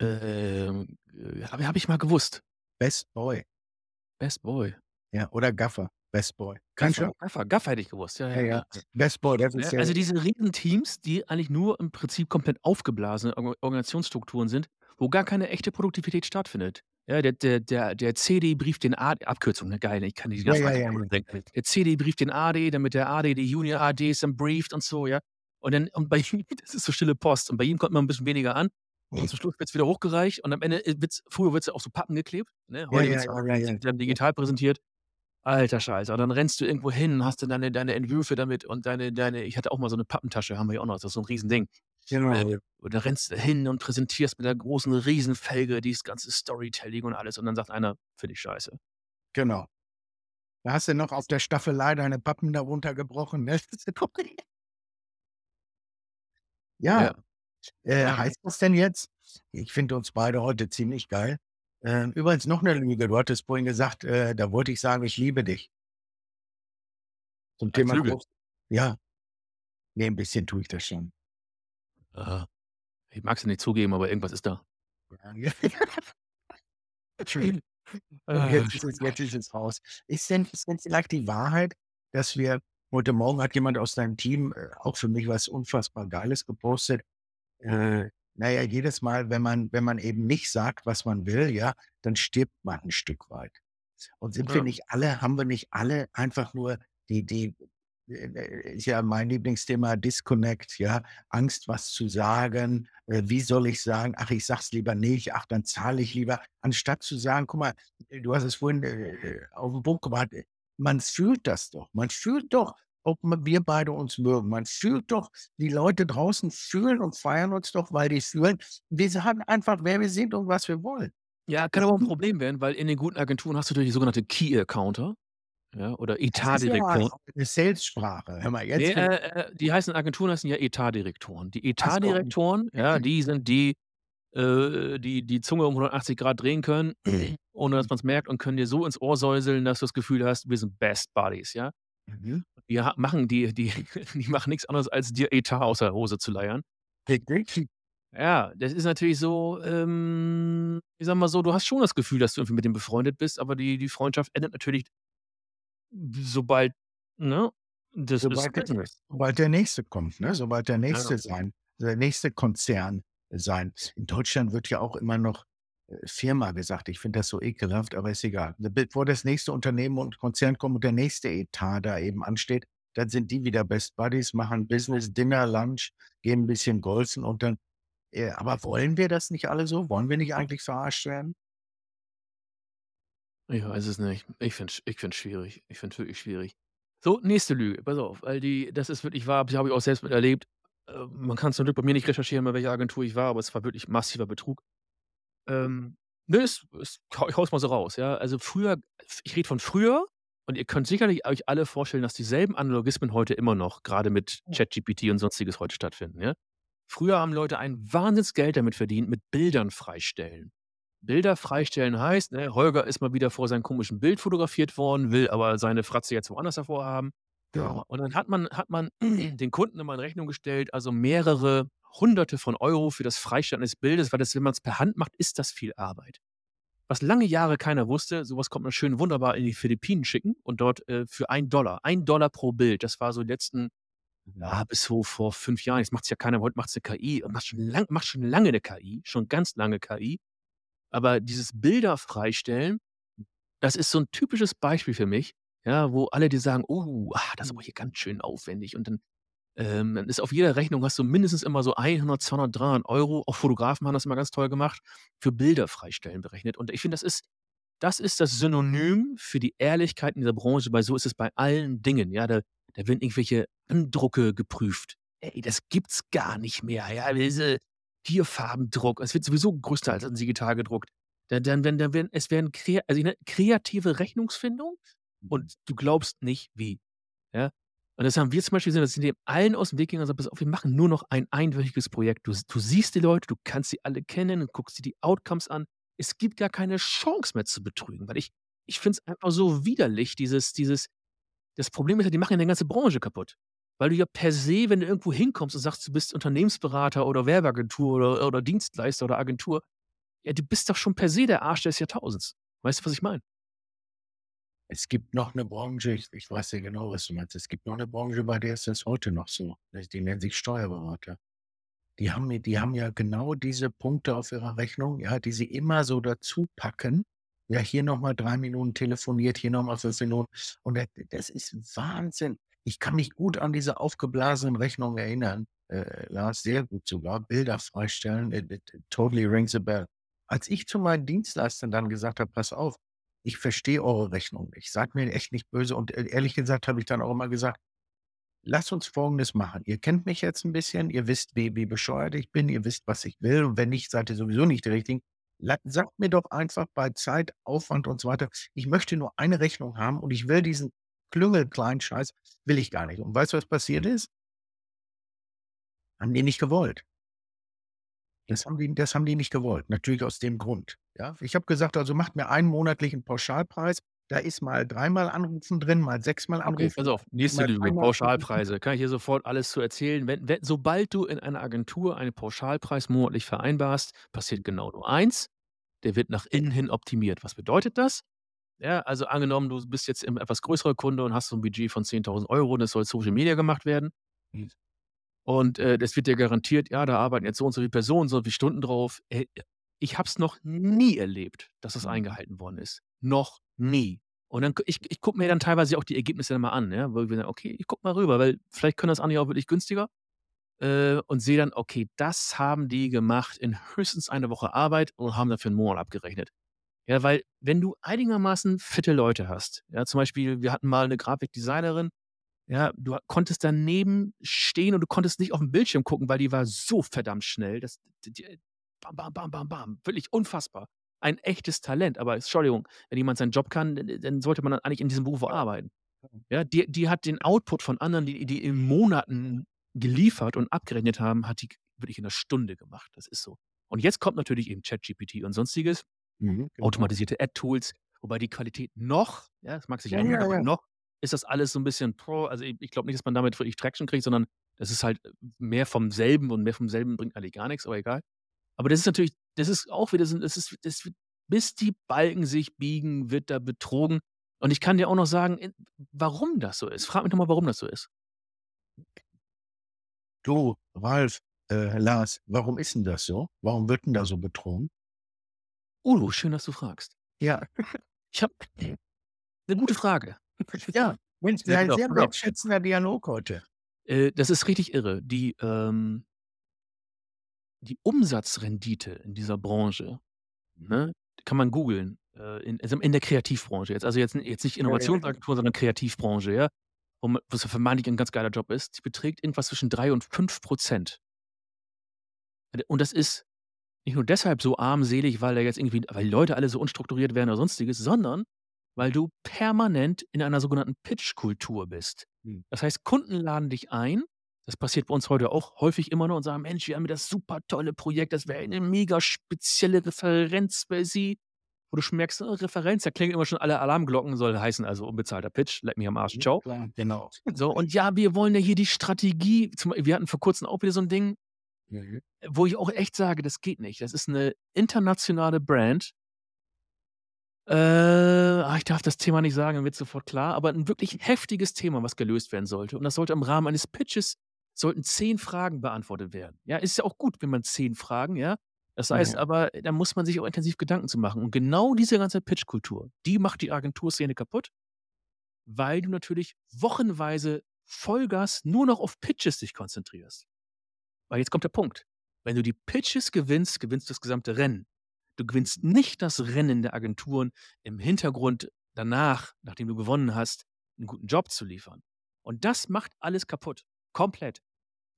Ähm, äh, habe ich mal gewusst. Best Boy. Best Boy. Ja, oder Gaffer. Best Boy. Kennst Gaffer? Gaffer, Gaffer hätte ich gewusst. Ja, Ja, ja, ja. Best Boy, das ist ja also diese Riesenteams, die eigentlich nur im Prinzip komplett aufgeblasene Orga Organisationsstrukturen sind, wo gar keine echte Produktivität stattfindet. Ja, der der der der CD brieft den A Abkürzung, ne, geil, ich kann die Ja, ganzen ja, ja, ja. Der CD brieft den AD, damit der AD die Junior ADs dann brieft und so, ja? Und dann und bei ihm das ist so stille Post und bei ihm kommt immer 'n bisschen weniger an und zum Schluss wird's wieder hochgereicht und am Ende, äh, wird's früher wird's ja auf so Pappen geklebt, ne? Ja, Heute ja, ja ja, ja, ja. dann digital präsentiert. Alter Scheiße. Und dann rennst du irgendwo hin, hast du deine deine Entwürfe damit und deine deine ich hatte auch mal so 'ne Pappentasche, haben wir hier auch noch, das ist so 'n Riesending. Genau, Äh, ja. und da rennst du hin und präsentierst mit der großen Riesenfelge dieses ganze Storytelling und alles und dann sagt einer: „Finde ich scheiße.“ Genau. Da hast du noch auf der Staffelei deine Pappen da runtergebrochen, ne? Ja, Ja. Äh, heißt das denn jetzt ich finde uns beide heute ziemlich geil. Ähm, übrigens noch 'ne Lüge. Du hattest vorhin gesagt, äh, da wollte ich sagen: „Ich liebe dich.“ Zum Thema Lüge? Groß ja. Ne, 'n bisschen tue ich das schon. Aha. Ich mag's ja nicht zugeben, aber irgendwas ist da. Und Ah, jetzt ist es jetzt ist es raus. Ist denn ist denn vielleicht die Wahrheit, dass wir heute Morgen hat jemand aus deinem Team, äh, auch für mich was unfassbar Geiles gepostet. Äh, na ja, jedes Mal, wenn man wenn man eben nicht sagt, was man will, ja, dann stirbt man 'n Stück weit. Und sind wir Ja. nicht alle haben wir nicht alle einfach nur die die äh, ist ja mein Lieblingsthema Disconnect, ja, Angst, was zu sagen. Äh, wie soll ich sagen: „Ach, ich sage es lieber nicht. Ach, dann zahle ich lieber.“ Anstatt zu sagen guck mal, du hast es vorhin, äh, auf 'n Punkt gebracht, man fühlt das doch. Man fühlt doch, ob wir beide uns mögen. Man fühlt doch, die Leute draußen fühlen und feiern uns doch, weil die fühlen wir sagen einfach, wer wir sind und was wir wollen. Ja, kann aber 'n Problem werden, weil in den guten Agenturen hast du natürlich sogenannte Key Accounter, ja, oder Das ist ja Etatdirektoren. 'ne Salessprache. Hör mal, jetzt fängt äh, äh, die heißen Agenturen heißen ja Etatdirektoren. Die. Etatdirektoren, ja, die sind die, äh, die die Zunge um 180 Grad drehen können, ohne dass man's merkt und können dir so ins Ohr säuseln, dass du das Gefühl hast, wir sind Best Buddies, ja? Mhm. Die machen die die die machen nix anderes, als dir Etat aus der Hose zu leiern. Ja, das ist natürlich so, ähm, ich sage mal so, du hast schon das Gefühl, dass du irgendwie mit dem befreundet bist, aber die die Freundschaft endet natürlich sobald ne? Das ist Sobald der Business. sobald der Nächste kommt, ne? Sobald der Nächste Ja. sein der nächste Konzern sein in Deutschland wird ja auch immer noch, Firma gesagt. Ich finde das so ekelhaft, aber ist egal. Bevor das nächste Unternehmen und Konzern kommt und der nächste Etat da eben ansteht, dann sind die wieder Best Buddies, machen Business, Dinner, Lunch, gehen 'n bisschen golfen und dann äh, aber wollen wir das nicht alle so? Wollen wir nicht eigentlich verarscht werden? Ich weiß es nicht. Ich finde es ich schwierig. Ich finde es wirklich schwierig. So, nächste Lüge, pass auf, weil die das ist wirklich wahr, habe ich auch selbst miterlebt. Äh, man kann zum Glück bei mir nicht recherchieren, bei welcher Agentur ich war, aber es war wirklich massiver Betrug. Ähm, ne, es es ich haue es mal so raus, ja. Also, früher ich rede von früher und ihr könnt sicherlich euch alle vorstellen, dass dieselben Analogismen heute immer noch grade mit ChatGPT und Sonstiges heute stattfinden, ja. Früher haben Leute ein Wahnsinnsgeld damit verdient mit Bildern freistellen. Bilder freistellen heißt, ne, Holger ist mal wieder vor seinem komischen Bild fotografiert worden, will aber seine Fratze jetzt woanders Ja. Und dann hat man hat man den Kunden immer in Rechnung gestellt, also mehrere Hunderte von Euro für das Freistellen eines Bildes, weil das wenn man's per Hand macht, ist das viel Arbeit. Was lange Jahre keiner wusste, so was konnte man schön wunderbar in die Philippinen schicken und dort, äh, für 1 $, 1 $ pro Bild. Das war so die letzten ja, bis so vor 5 Jahren. Jetzt macht's ja keiner, heute macht's 'ne KI und macht schon lang macht schon lange 'ne KI, schon ganz lange KI. Aber dieses Bilder freistellen, das ist so 'n typisches Beispiel für mich, ja, wo alle dir sagen: „Oh, ah, das ist aber hier ganz schön aufwendig.“ Und dann ähm, dann ist auf jeder Rechnung hast du mindestens immer so 100, 200, 300 €. Auch Fotografen haben das immer ganz toll gemacht, für Bilder freistellen berechnet. Und ich finde, das ist das ist das Synonym für die Ehrlichkeit in dieser Branche, weil so ist es bei allen Dingen, ja. Da da werden irgendwelche Andrucke geprüft. Ey, das gibt's gar nicht mehr, ja. Diese Tierfarbendruck, es wird sowieso größtenteils digital gedruckt. Da dann werden da werden es werden krea also, kreative Rechnungsfindung und du glaubst nicht wie, ja? Und das haben wir zum Beispiel gesehen, das sind dem allen aus'm Weg gegangen und gesagt: „Pass auf, wir machen nur noch ein einwöchiges Projekt.“ Du du siehst die Leute, du kannst sie alle kennen und guckst dir die Outcomes an. Es gibt gar keine Chance mehr zu betrügen, weil ich ich finde es einfach so widerlich, dieses dieses das Problem ist ja, die machen ja 'ne ganze Branche kaputt. Weil du ja per se, wenn du irgendwo hinkommst und sagst, du bist Unternehmensberater oder Werbeagentur oder oder Dienstleister oder Agentur, ja, du bist doch schon per se der Arsch des Jahrtausends. Weißt du, was ich meine? Es gibt noch 'ne Branche, ich ich weiß ja genau, was du meinst. Es gibt noch 'ne Branche, bei der ist das heute noch so. Die nennen sich Steuerberater. Die haben die haben ja genau diese Punkte auf ihrer Rechnung, ja, die sie immer so dazu packen. Ja, hier noch mal 3 Minuten telefoniert, hier noch mal 5 Minuten. Und da das ist Wahnsinn. Ich kann mich gut an diese aufgeblasenen Rechnungen erinnern, äh, Lars, sehr gut sogar. Bilder freistellen, it it totally rings a bell. Als ich zu meinen Dienstleistern dann gesagt habe: „Pass auf, ich verstehe eure Rechnung nicht. Seid mir echt nicht böse.“ Und e ehrlich gesagt habe ich dann auch immer gesagt: „Lasst uns Folgendes machen. Ihr kennt mich jetzt 'n bisschen, ihr wisst, wie wie bescheuert ich bin, ihr wisst, was ich will und wenn nicht, seid ihr sowieso nicht die Richtigen. Sagt mir doch einfach bei Zeit, Aufwand und so weiter, ich möchte nur eine Rechnung haben und ich will diesen Klüngelkleinscheiß will ich gar nicht.“ Und weißt du, was passiert ist? Haben die nicht gewollt. Das haben die das haben die nicht gewollt, natürlich aus dem Grund, ja? Ich habe gesagt: „Also, macht mir einen monatlichen Pauschalpreis.“ Da ist mal dreimal Anrufen drin, mal sechsmal Okay, Anrufen, pass auf, nächste mal Lüge. Pauschalpreise. Kann ich dir sofort alles zu erzählen. Wenn wenn sobald du in einer Agentur einen Pauschalpreis monatlich vereinbarst, passiert genau nur eins: Der wird nach innen hin optimiert. Was bedeutet das? Ja, also, angenommen, du bist jetzt 'n etwas größerer Kunde und hast so 'n Budget von 10.000 €, das soll Social Media gemacht werden. Hm. Und, äh, das wird dir garantiert ja, da arbeiten jetzt so und so viele Personen, so und so viele Stunden drauf. Äh, ich habe es noch nie erlebt, dass das Mhm. eingehalten worden ist. Noch nie. Und dann ich ich gucke mir dann teilweise auch die Ergebnisse dann mal an, ja, wo ich sage: „Okay, ich gucke mal rüber, weil vielleicht können das andere auch wirklich günstiger.“ Äh, und sehe dann, okay, das haben die gemacht in höchstens einer Woche Arbeit und haben dafür 'n Monat abgerechnet. Ja, weil wenn du einigermaßen fitte Leute hast, ja, zum Beispiel, wir hatten mal 'ne Grafikdesignerin, ja, du konntest daneben stehen und du konntest nicht auf'n Bildschirm gucken, weil die war so verdammt schnell, dass d die bam, bam, bam, bam, bam, wirklich unfassbar. Ein echtes Talent, aber Entschuldigung, wenn jemand seinen Job kann, dann sollte man dann eigentlich in diesem Beruf arbeiten. Ja, die die hat den Output von anderen, die die in Monaten geliefert und abgerechnet haben, hat die wirklich in 'ner Stunde gemacht. Das ist so. Und jetzt kommt natürlich eben ChatGPT und Sonstiges, Mhm, genau. automatisierte Ad-Tools, wobei die Qualität noch ja, es mag sich Ja, ändern, ja, ja. noch ist das alles so 'n bisschen Pro also, i ich glaube nicht, dass man damit wirklich Traction kriegt, sondern das ist halt mehr vom selben und mehr vom selben bringt eigentlich gar nix, aber egal. Aber das ist natürlich das ist auch wieder so das ist das bis die Balken sich biegen, wird da betrogen. Und ich kann dir auch noch sagen, warum das so ist. Frag mich doch mal, warum das so ist. Du, Ralf, äh, Lars, warum ist 'n das so? Warum wird 'n da so betrogen? Oh, schön, dass du fragst. Ja. Ich habe 'ne gute Frage. Ja, Mensch, ein sehr wertschätzender Dialog heute. Äh, das ist richtig irre. Die, ähm die Umsatzrendite in dieser Branche, Mhm. ne, kann man googeln, äh, in also, in der Kreativbranche jetzt. Also, jetzt jetzt nicht. Innovationsagentur, sondern Kreativbranche, ja? wo was vermeintlich ein ganz geiler Job ist, die beträgt irgendwas zwischen 3 und 5 Prozent. Und das ist nicht nur deshalb so armselig, weil da jetzt irgendwie weil die Leute alle so unstrukturiert werden oder Sonstiges, sondern weil du permanent in einer sogenannten Pitch-Kultur bist. Mhm. Das heißt, Kunden laden dich ein. Das passiert bei uns heute auch häufig immer noch und sagen: „Mensch, wir haben das super tolle Projekt, das wäre eine mega spezielle Referenz für Sie.“ Wo du schon merkst, äh, Referenz, da klingen immer schon alle Alarmglocken, soll heißen, also unbezahlter Pitch, leck mich am Arsch, Ja, ciao. klar, genau. So, und ja, wir wollen ja hier die Strategie zum wir hatten vor Kurzem auch wieder so 'n Ding, Mhm. wo ich auch echt sage, das geht nicht. Das ist 'ne internationale Brand. Äh, ah, ich darf das Thema nicht sagen, dann wird's sofort klar, aber 'n wirklich heftiges Thema, was gelöst werden sollte. Und das sollte im Rahmen eines Pitches sollten 10 Fragen beantwortet werden. Ja, ist ja auch gut, wenn man 10 Fragen ja? Das heißt Mhm. aber, da muss man sich auch intensiv Gedanken zu machen. Und genau diese ganze Pitch-Kultur, die macht die Agenturszene kaputt, weil du natürlich wochenweise Vollgas nur noch auf Pitches dich konzentrierst. Weil jetzt kommt der Punkt. Wenn du die Pitches gewinnst, gewinnst du das gesamte Rennen. Du gewinnst nicht das Rennen der Agenturen im Hintergrund danach, nachdem du gewonnen hast, 'n guten Job zu liefern. Und das macht alles kaputt, komplett.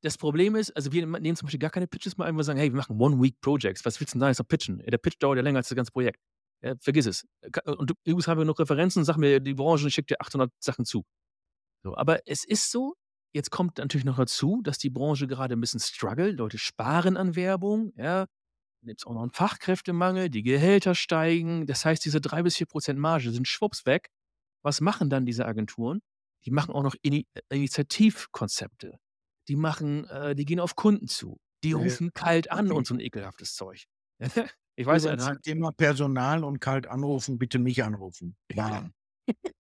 Das Problem ist, also wir nehmen zum Beispiel gar keine Pitches mehr ein, wir sagen: „Hey, wir machen One-Week-Projects. Was willst 'n da jetzt noch pitchen? Der Pitch dauert ja länger als das ganze Projekt. Ja, vergiss es. Und du übrigens haben wir noch Referenzen, sag mir die Branche, ich schicke dir 800 Sachen zu.“ So, aber es ist so, jetzt kommt natürlich noch dazu, dass die Branche gerade 'n bisschen struggelt. Leute sparen an Werbung, ja. Dann gibt's auch noch 'n Fachkräftemangel, die Gehälter steigen. Das heißt, diese 3 bis 4% Marge sind schwupps weg. Was machen dann diese Agenturen? Die machen auch noch Ini Initiativkonzepte. Die machen äh, die gehen auf Kunden zu. Die rufen kalt an und so 'n ekelhaftes Zeug. Ich weiß ja zum Thema Personal und kalt anrufen, bitte mich anrufen. Ja.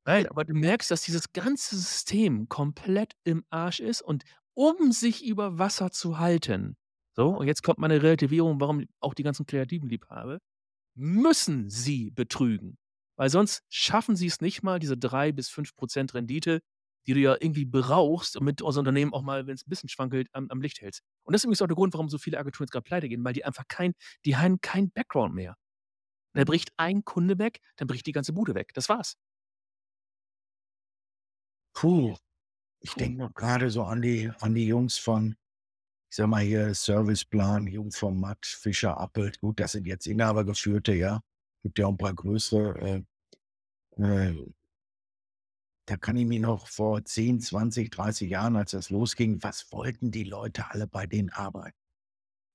Nein, aber du merkst, dass dieses ganze System komplett im Arsch ist und um sich über Wasser zu halten so, und jetzt kommt meine Relativierung, warum auch die ganzen kreativen Liebhaber, müssen sie betrügen. Weil sonst schaffen sie's nicht mal, diese 3 bis 5% Rendite, die du ja irgendwie brauchst, damit unser Unternehmen auch mal, wenn's 'n bisschen schwankelt, am am Licht hältst. Und das ist übrigens auch der Grund, warum so viele Agenturen jetzt grad pleitegehen, weil die einfach kein die haben keinen Background mehr. Da bricht ein Kunde weg, dann bricht die ganze Bude weg. Das war's. Puh. Ich denke noch grade so an die an die Jungs von ich sage mal hier Serviceplan, Jungs von Matt, Fischer, Appelt. Gut, das sind jetzt inhabergeführte, ja. Gibt ja auch 'n paar größere, äh, äh da kann ich mich noch vor 10, 20, 30 Jahren, als das losging was wollten die Leute alle bei denen arbeiten?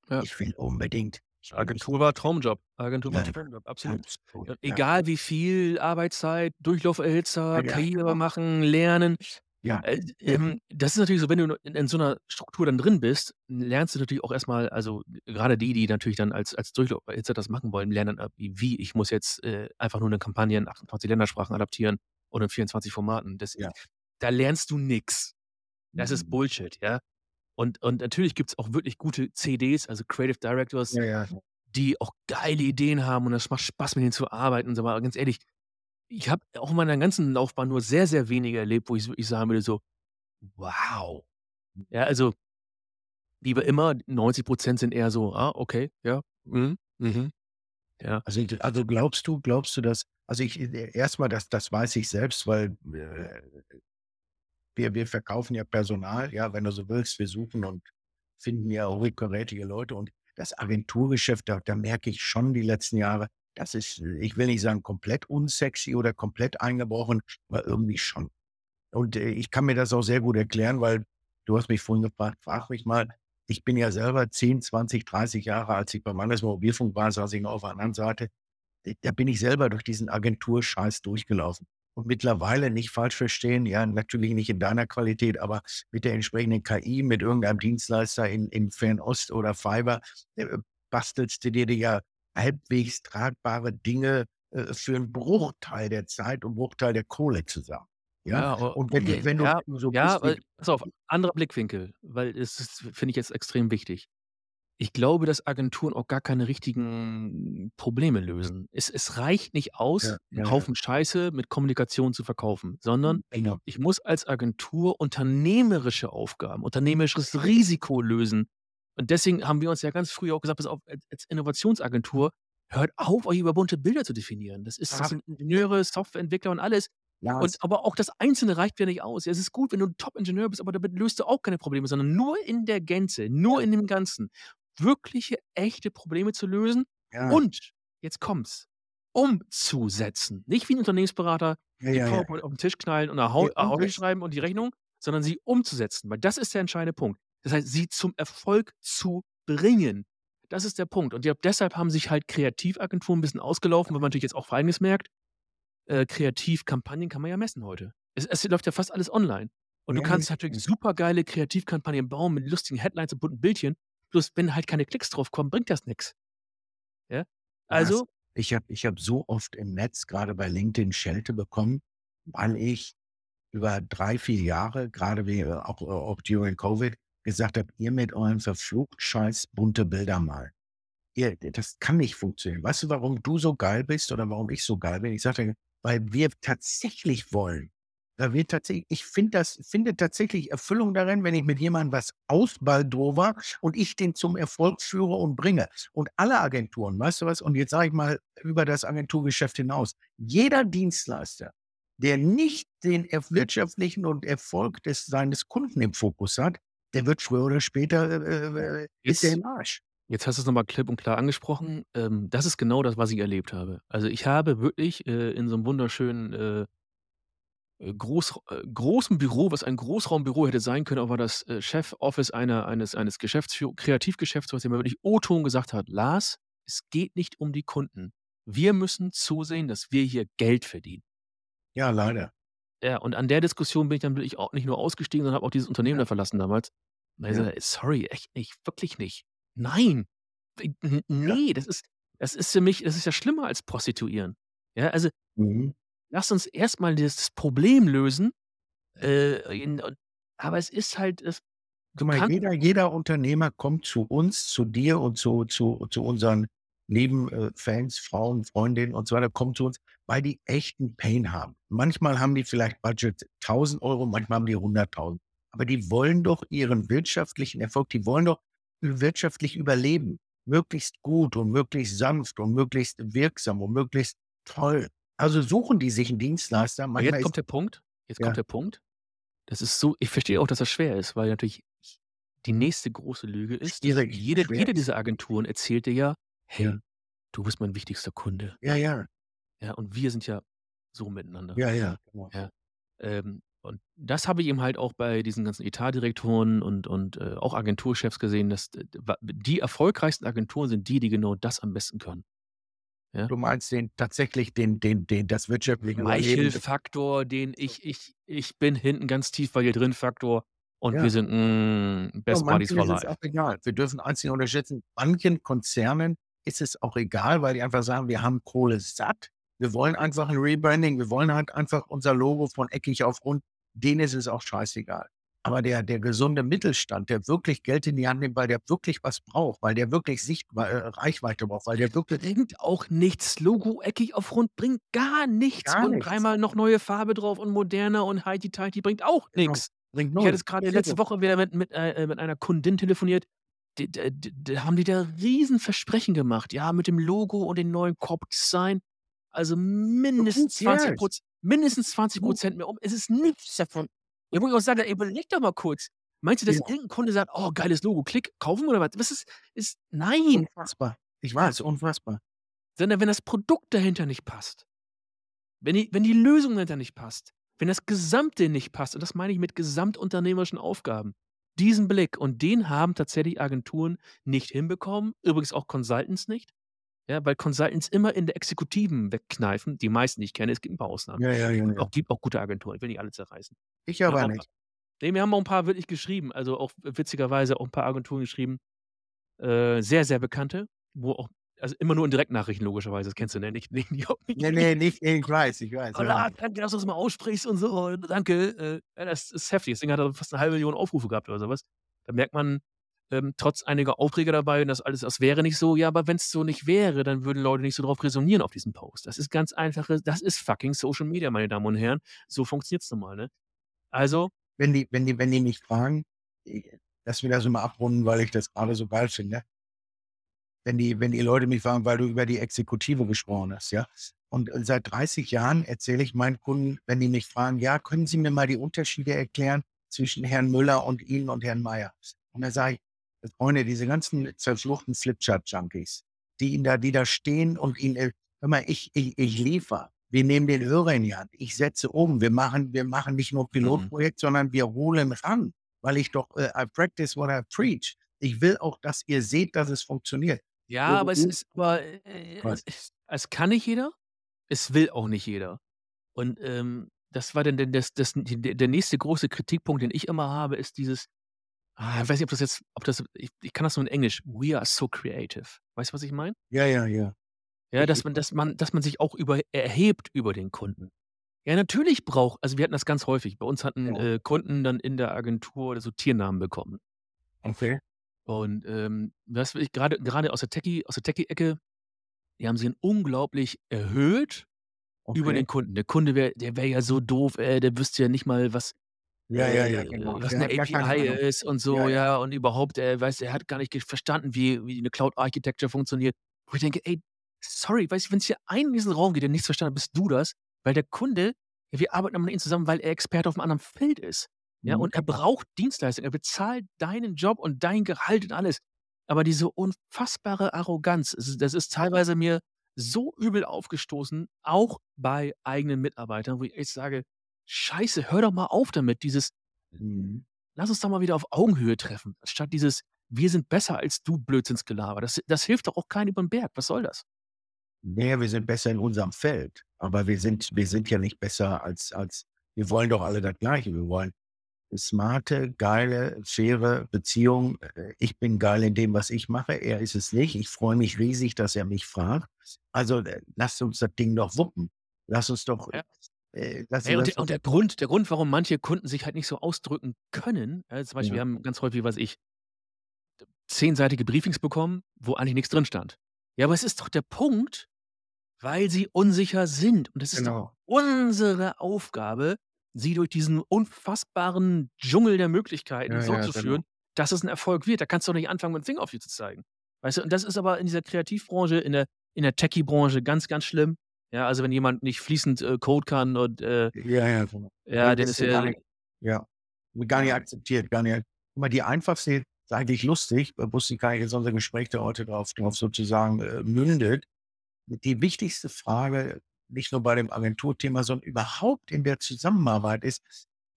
Ja. Ich will unbedingt Agentur war Traumjob. Agentur war Ja. Traumjob, absolut. Absolut, Ja, egal wie viel Arbeitszeit, Durchlauferhitzer, Karriere machen, lernen. Ja. Äh, ähm, das ist natürlich so, wenn du in in so 'ner Struktur dann drin bist, lernst du natürlich auch erst mal also, grade die, die natürlich dann als als Durchlauferhitzer das machen wollen, lernen dann, äh, wie ich muss jetzt, äh, einfach nur 'ne Kampagne in 28 Ländersprachen adaptieren oder in 24 Formaten. Das Ja. da lernst du nix. Das ist Mhm. Bullshit, ja? Und und natürlich gibt's auch wirklich gute CDs, also Creative Directors, Ja, ja. die auch geile Ideen haben und es macht Spaß, mit denen zu arbeiten und so. Aber ganz ehrlich, ich habe auch in meiner ganzen Laufbahn nur sehr, sehr wenige erlebt, wo ich wirklich sagen würde so: „Wow.“ Ja, also wie bei immer, 90% sind eher so: „Ah, okay, ja, mhm, mhm.“ Ja. Also also glaubst du glaubst du, dass also ich e erst mal, das das weiß ich selbst, weil, äh, wir wir verkaufen ja Personal, ja, wenn du so willst. Wir suchen und finden ja hochkarätige Leute und das Agenturgeschäft, da da merke ich schon die letzten Jahre, das ist, ich will nicht sagen komplett unsexy oder komplett eingebrochen, aber irgendwie schon. Und, äh, ich kann mir das auch sehr gut erklären, weil du hast mich vorhin gefragt, frag mich mal, ich bin ja selber 10, 20, 30 Jahre als ich beim Landesmobilfunk war, saß ich noch auf der anderen Seite. Da bin ich selber durch diesen Agenturscheiß durchgelaufen. Und mittlerweile, nicht falsch verstehen, ja, natürlich nicht in deiner Qualität, aber mit der entsprechenden KI, mit irgendeinem Dienstleister in in Fernost oder Fiverr, äh, bastelst du dir ja halbwegs tragbare Dinge, äh, für 'n Bruchteil der Zeit und Bruchteil der Kohle zusammen. Ja? Ja, Und wenn du wenn du ja, so ja, bist wie pass auf, anderer Blickwinkel, weil es ist finde ich jetzt extrem wichtig. Ich glaube, dass Agenturen auch gar keine richtigen Probleme lösen. Es es reicht nicht aus, Ja, ja, ja. Haufen Scheiße mit Kommunikation zu verkaufen, sondern Genau. ich muss als Agentur unternehmerische Aufgaben, unternehmerisches Risiko lösen. Und deswegen haben wir uns ja ganz früh auch gesagt: „Pass auf, als Innovationsagentur, hört auf, euch über bunte Bilder zu definieren. Das ist das sind Ingenieure, Softwareentwickler und alles. Und aber auch das Einzelne reicht ja nicht aus. Ja, es ist gut, wenn du 'n Top-Ingenieur bist, aber damit löst du auch keine Probleme, sondern nur in der Gänze, nur in dem Ganzen wirkliche, echte Probleme zu lösen Ja. und, jetzt kommt's, umzusetzen. Nicht wie 'n Unternehmensberater Ja, die ja. PowerPoint auf 'n Tisch knallen und Ne, Ahoi umsetzen. schreiben und die Rechnung, sondern sie umzusetzen, weil das ist der entscheidende Punkt. Das heißt, sie zum Erfolg zu bringen. Das ist der Punkt. Und ja, deshalb haben sich halt Kreativagenturen 'n bisschen ausgelaufen, weil man natürlich jetzt auch Folgendes merkt, äh, Kreativkampagnen kann man ja messen heute. Es es läuft ja fast alles online. Und du Ja, kannst ja, natürlich ja. supergeile Kreativkampagnen bauen mit lustigen Headlines und bunten Bildchen. Bloß wenn halt keine Klicks drauf kommen, bringt das nix. Ja? Also ich habe ich habe so oft im Netz, grade bei LinkedIn, Schelte bekommen, weil ich über 3, 4 Jahre, grade wie äh, auch auch during Covid, gesagt habe: „Ihr mit euren verflucht scheiß bunte Bilder malen. Ihr das kann nicht funktionieren. Weißt du, warum du so geil bist oder warum ich so geil bin?“ Ich sagte: „Weil wir tatsächlich wollen weil wir tatsächlich ich finde das finde tatsächlich Erfüllung darin, wenn ich mit jemandem was ausbaldowere und ich den zum Erfolg führe und bringe.“ Und alle Agenturen, weißt du was? Und jetzt sage ich mal über das Agenturgeschäft hinaus. Jeder Dienstleister, der nicht den wirtschaftlichen und Erfolg des seines Kunden im Fokus hat, der wird früher oder später, äh, äh, ist der im Arsch. jetzt hast du's noch mal klipp und klar angesprochen. Ähm, das ist genau das, was ich erlebt habe. Also, ich habe wirklich, äh, in so 'nem wunderschönen, äh äh, groß äh, großen Büro, was ein Großraumbüro hätte sein können, aber das, äh, Chefoffice einer eines eines Geschäftsführ Kreativgeschäftsführers, der mir wirklich O-Ton gesagt hat: „Lars, es geht nicht um die Kunden. Wir müssen zusehen, dass wir hier Geld verdienen.“ Ja, leider. Ja, und an der Diskussion bin ich dann wirklich auch nicht nur ausgestiegen, sondern habe auch dieses Unternehmen Ja. da verlassen damals. Ja. gesagt: „Sorry, echt nicht, wirklich nicht. Nein, w n Ja. das ist das ist für mich das ist ja schlimmer als Prostituieren.“ Ja, also Mhm. Lass uns erst mal das Problem lösen, äh, in aber es ist halt es Guck mal, jeder jeder Unternehmer kommt zu uns, zu dir und zu zu zu unseren lieben, äh, Frauen, Freundinnen und so weiter, kommt zu uns, weil die echten Pain haben. Manchmal haben die vielleicht Budget 1.000 €, manchmal haben die 100.000. Aber die wollen doch ihren wirtschaftlichen Erfolg die wollen doch wirtschaftlich überleben. Möglichst gut und möglichst sanft und möglichst wirksam und möglichst toll. Also, suchen die sich 'n Dienstleister. Manchmal jetzt kommt der Punkt jetzt Ja. kommt der Punkt. Das ist so ich verstehe auch, dass das schwer ist, weil natürlich die nächste große Lüge ist, Schwierig, jede jede dieser Agenturen erzählt dir ja: Ja. „Hey, du bist mein wichtigster Kunde.“ Ja, ja. Ja, und wir sind ja so miteinander. Ja, ja, genau. Ja, ähm, und das habe ich eben halt auch bei diesen ganzen Etatdirektoren und und, äh, auch Agenturchefs gesehen, dass wa die erfolgreichsten Agenturen sind die, die genau das am besten können. Ja? Du meinst den tatsächlich den den den das wirtschaftliche Michael-Faktor, den ich ich ich bin hinten ganz tief bei dir drin Faktor und wir Ja. sind, hm, Ja, best buddies manchen for ist life. auch egal. Wir dürfen eins nicht unterschätzen, manchen Konzernen ist es auch egal, weil die einfach sagen: „Wir haben Kohle satt. Wir wollen einfach 'n Rebranding. Wir wollen halt einfach unser Logo von eckig auf rund.“ Denen ist es auch scheißegal. Aber der der gesunde Mittelstand, der wirklich Geld in die Hand nimmt, weil der wirklich was braucht, weil der wirklich Sichtwei äh, Reichweite braucht, weil der wirklich Bringt auch nichts. Logo eckig auf rund bringt gar nichts Gar und nichts. dreimal noch neue Farbe drauf und moderner und heiti-teiti bringt auch Genau. nix. Bringt Ich hatte 0. jetzt grade 0. letzte Woche wieder mit mit äh, mit einer Kundin telefoniert. D d d da haben die da Riesenversprechen gemacht, ja, mit dem Logo und dem neuen Corporate Design. Also, mindestens 20 cares? Proz mindestens 20 Who mehr um. Es ist nichts davon. Ja, wo ich auch sage: „Ey, überleg doch mal kurz. Meinst du, dass Ja. irgend 'n Kunde sagt: ‚Oh, geiles Logo, klick, kaufen oder was?' Was ist ist nein!“ Unfassbar. Ich weiß, unfassbar. Sondern wenn das Produkt dahinter nicht passt. Wenn die wenn die Lösung dahinter nicht passt, wenn das Gesamte nicht passt, und das meine ich mit gesamtunternehmerischen Aufgaben. Diesen Blick und den haben tatsächlich Agenturen nicht hinbekommen, übrigens auch Consultants nicht. Ja, weil Consultants immer in der Exekutiven wegkneifen, die meisten, die ich kenne, es gibt 'n paar Ausnahmen. Ja, ja, ja, ja. auch gibt auch gute Agenturen, ich will nicht alle zerreißen. Ich Wir aber auch nicht. ne, mir haben auch 'n paar wirklich geschrieben, also auch witzigerweise auch 'n paar Agenturen geschrieben, äh, sehr, sehr bekannte, wo auch also immer nur in Direktnachrichten logischerweise, das kennst du, ne? Nicht nicht nicht Ne, ne, nicht ich weiß, ich weiß, „Oh ja. Danke, dass du's mal aussprichst und so, danke.“ Äh, ja, das ist heftig. Das Ding hat fast 'ne 1.000.000 Aufrufe gehabt oder so was. Da merkt man, ähm, trotz einiger Aufreger dabei und das alles das wäre nicht so, ja, aber wenn's so nicht wäre, dann würden Leute nicht so drauf resonieren auf diesen Post. Das ist ganz einfache das ist fucking Social Media, meine Damen und Herren. So funktioniert's nun mal, ne? Also Wenn die wenn die wenn die mich fragen, äh, lass mich das immer abrunden, weil ich das grade so geil finde. Wenn die wenn die Leute mich fragen, weil du über die Exekutive gesprochen hast, ja? Und äh, seit 30 Jahren erzähle ich meinen Kunden, wenn die mich fragen: „Ja, können Sie mir mal die Unterschiede erklären zwischen Herrn Müller und Ihnen und Herrn Mayer?“ Und dann sage ich: „Äh, „Freunde, diese ganzen zerfluchten Flipchart-Junkies, die Ihnen da die da stehen und Ihnen äh, hör mal, ich ich ich liefere. Wir nehmen den Hörer in die Hand. Ich setze um. Wir machen wir machen nicht nur Mhm. Pilotprojekt, sondern wir holen ran, weil ich doch äh, I practice what I preach. Ich will auch, dass ihr seht, dass es funktioniert.“ Ja, Ihre aber es ist aber, äh, es es kann nicht jeder, es will auch nicht jeder. Und, ähm, das war dann denn das das der nächste große Kritikpunkt, den ich immer habe, ist dieses ah, ich weiß nicht, ob das jetzt ob das ich ich kann das nur in Englisch: „We are so creative.“ Weißt du, was ich meine? Ja, ja, ja. Ja, Ich dass ich man dass man dass man sich auch über erhebt über den Kunden. Ja, natürlich braucht also, wir hatten das ganz häufig. Bei uns hatten, ja. äh, Kunden dann in der Agentur so Tiernamen bekommen. Okay. Und, ähm, was ich grade grade aus der Techie aus der Techie-Ecke, die haben sie unglaublich erhöht über Okay. den Kunden. Der Kunde wäre der wäre ja so doof, ey, der wüsste ja nicht mal, was Ja, ja, ja, äh, genau. was 'ne keine API ist und Ja, so, ja. ja, und überhaupt, er weiß er hat gar nicht verstanden, wie wie 'ne Cloud Architecture funktioniert. Wo ich denke: „Ey, sorry, weißt du, wenn's hier einen in diesen Raum geht, der nichts verstanden hat, bist du das.“ Weil der Kunde ja, wir arbeiten mit ihm zusammen, weil er Experte auf'm anderen Feld ist. Ja, Mhm, und er braucht Dienstleistung. Er bezahlt deinen Job und dein Gehalt und alles. Aber diese unfassbare Arroganz, es das ist teilweise mir so übel aufgestoßen, auch bei eigenen Mitarbeitern, wo ich echt sage: „Scheiße, hör doch mal auf damit, dieses Mhm. lass uns doch mal wieder auf Augenhöhe treffen, statt dieses „Wir sind besser als du“ Blödsinnsgelaber. Das das hilft doch auch keinen über 'n Berg. Was soll das? Na ja, wir sind besser in unserem Feld, aber wir sind wir sind ja nicht besser als als wir wollen doch alle das Gleiche. Wir wollen smarte, geile, faire Beziehung. Äh, ich bin geil in dem, was ich mache. Er ist es nicht. Ich freue mich riesig, dass er mich fragt. Also, äh, lasst uns das Ding doch wuppen. Lass uns doch, Ja. Äh, lass Ey, und der und der Grund der Grund, warum manche Kunden sich halt nicht so ausdrücken können äh, zum Beispiel, wir Ja. haben ganz häufig, was weiß ich zehnseitige Briefings bekommen, wo eigentlich nix drin stand. Ja, aber es ist doch der Punkt, weil sie unsicher sind. Und es ist doch Genau. unsere Aufgabe, sie durch diesen unfassbaren Dschungel der Möglichkeiten Ja, so ja, zu genau. führen, dass es 'n Erfolg wird. Da kannst du doch nicht anfangen, mit dem Finger auf die zu zeigen. Weißt du? Und das ist aber in dieser Kreativbranche, in der in der Techie-Branche ganz, ganz schlimm. Ja, also, wenn jemand nicht fließend, äh, Code kann und, äh Ja, ja, genau. ja, wirst ist er nicht ja, gar nicht Ja. akzeptiert, gar nicht guck mal, die einfachste ist eigentlich lustig, da wusste ich gar nicht, dass unser Gespräch da heute drauf drauf sozusagen, äh, mündet. Die wichtigste Frage, nicht nur bei dem Agenturthema, sondern überhaupt in der Zusammenarbeit ist: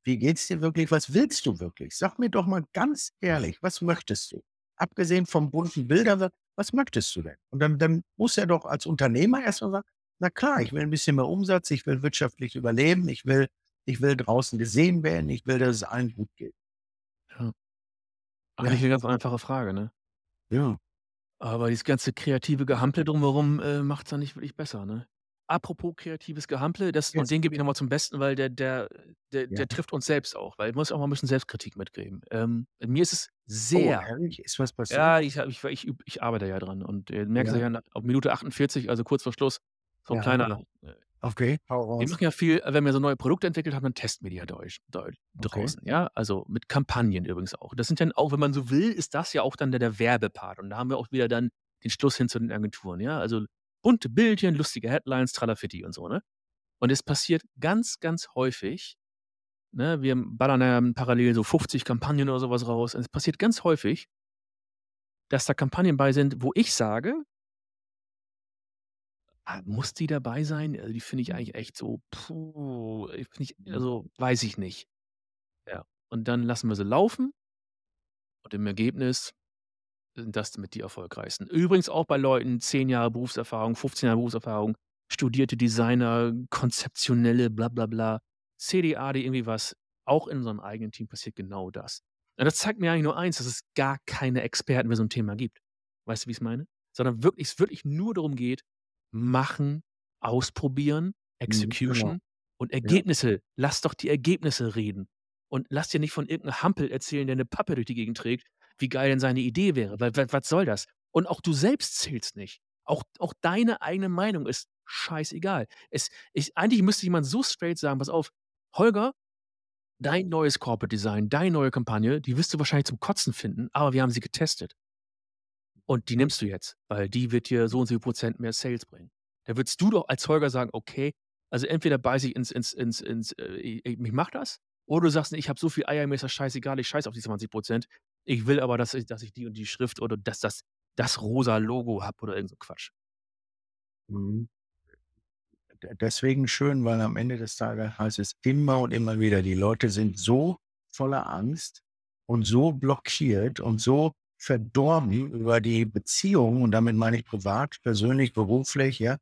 „Wie geht's dir wirklich? Was willst du wirklich? Sag mir doch mal ganz ehrlich, was möchtest du? Abgesehen vom bunten Bilderwerk, was möchtest du denn?“ Und dann dann muss er doch als Unternehmer erst mal sagen: „Na klar, ich will 'n bisschen mehr Umsatz, ich will wirtschaftlich überleben, ich will ich will draußen gesehen werden, ich will, dass es allen gut geht.“ Ja. Eigentlich Ja. 'ne ganz einfache Frage, ne? Ja. Aber dieses ganze kreative Gehampel drumherum, äh, macht's dann nicht wirklich besser, ne? Apropos kreatives Gehampel, das und den gebe ich noch mal zum Besten, weil der der der Ja. der trifft uns selbst auch, weil muss auch mal 'n bisschen Selbstkritik mitgeben. Ähm, mir ist es Oh, sehr ehrlich? Ist was passiert? ja, ich ich ich ich arbeite ja dran und, äh, merkst du Ja. auf Minute 48, also, kurz vor Schluss, so 'n Ja. kleiner äh, Okay, hau wir machen ja viel wenn wir so neue Produkte entwickelt haben, dann testen wir die ja deusch deu Okay. draußen, ja? Also, mit Kampagnen übrigens auch. Das sind dann auch wenn man so will, ist das ja auch dann der der Werbepart. Und da haben wir auch wieder dann den Schluss hin zu den Agenturen, ja? Also, bunte Bildchen, lustige Headlines, Tralafitti und so, ne? Und es passiert ganz, ganz häufig, ne, wir ballern ja parallel so 50 Kampagnen oder so was raus. Und es passiert ganz häufig dass da Kampagnen bei sind, wo ich sage „Ah, muss die dabei sein? Also, die finde ich eigentlich echt so, puh, ich ich Mhm. also, weiß ich nicht.“ Ja, und dann lassen wir sie laufen und im Ergebnis sind das mit die erfolgreichsten. Übrigens auch bei Leuten 10 Jahre Berufserfahrung, 15 Jahre Berufserfahrung, studierte Designer, konzeptionelle bla bla bla, CDA, die irgendwie was auch in unserem eigenen Team passiert genau das. Ja, das zeigt mir eigentlich nur eins, dass es gar keine Experten für so 'n Thema gibt. Weißt du, wie ich's meine? Sondern wirklich es wirklich nur darum geht, machen, ausprobieren, Mhm, genau. Execution und Ja. Ergebnisse. Lass doch die Ergebnisse reden. Und lass dir nicht von irgend 'n Hampel erzählen, der 'ne Pappe durch die Gegend trägt, wie geil denn seine Idee wäre. Weil wa was soll das? Und auch du selbst zählst nicht. Auch auch deine eigene Meinung ist scheißegal. Es ich eigentlich müsste jemand so straight sagen: „Pass auf, Holger, dein neues Corporate Design, deine neue Kampagne, die wirst du wahrscheinlich zum Kotzen finden, aber wir haben sie getestet.“ Und die nimmst du jetzt, weil die wird dir so und so viel Prozent mehr Sales bringen. Da würdest du doch als Holger sagen: „Okay, also entweder beiße ich ins ins ins ins äh, i ich mache das“ oder du sagst: „Ne, ich habe so viel Eier, mir ist das scheißegal, ich scheiße auf die 20% Ich will aber, dass ich dass ich die und die Schrift oder dass das das rosa Logo habe“ oder irgend so Quatsch. Mhm. Deswegen schön, weil am Ende des Tages heißt es immer und immer wieder, die Leute sind so voller Angst und so blockiert und so verdorben über die Beziehung und damit meine ich privat, persönlich, beruflich, ja,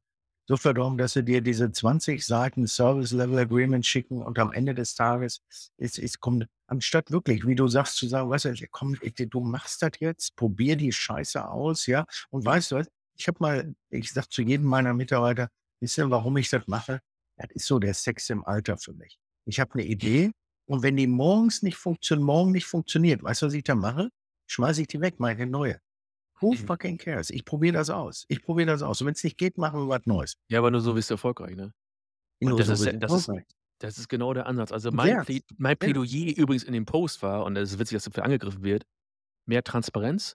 so verdorben, dass sie dir diese 20 Seiten Service Level Agreement schicken und am Ende des Tages ist ist kommt anstatt wirklich, wie du sagst, zu sagen: „Weißt du, komm, du machst das jetzt, probier die Scheiße aus, ja, und weißt du was? Ich habe mal ich sage zu jedem meiner Mitarbeiter: „Wisst ihr, warum ich das mache? Das ist so der Sex im Alter für mich. Ich habe eine Idee und wenn die morgens nicht funktio morgen nicht funktioniert, weißt du, was ich dann mache? Schmeiße ich die weg, mache ich 'ne neue. Who Mhm. fucking cares? Ich probiere das aus. Ich probiere das aus. Und wenn's nicht geht, machen wir was Neues. Ja, aber nur so wirst du erfolgreich, ne? Und Nur das so ist ja das ist erfolgreich. das ist genau der Ansatz. Also, mein Ja, Plä mein ja, Plädoyer übrigens in dem Post war und es ist witzig, dass dafür angegriffen wird: Mehr Transparenz,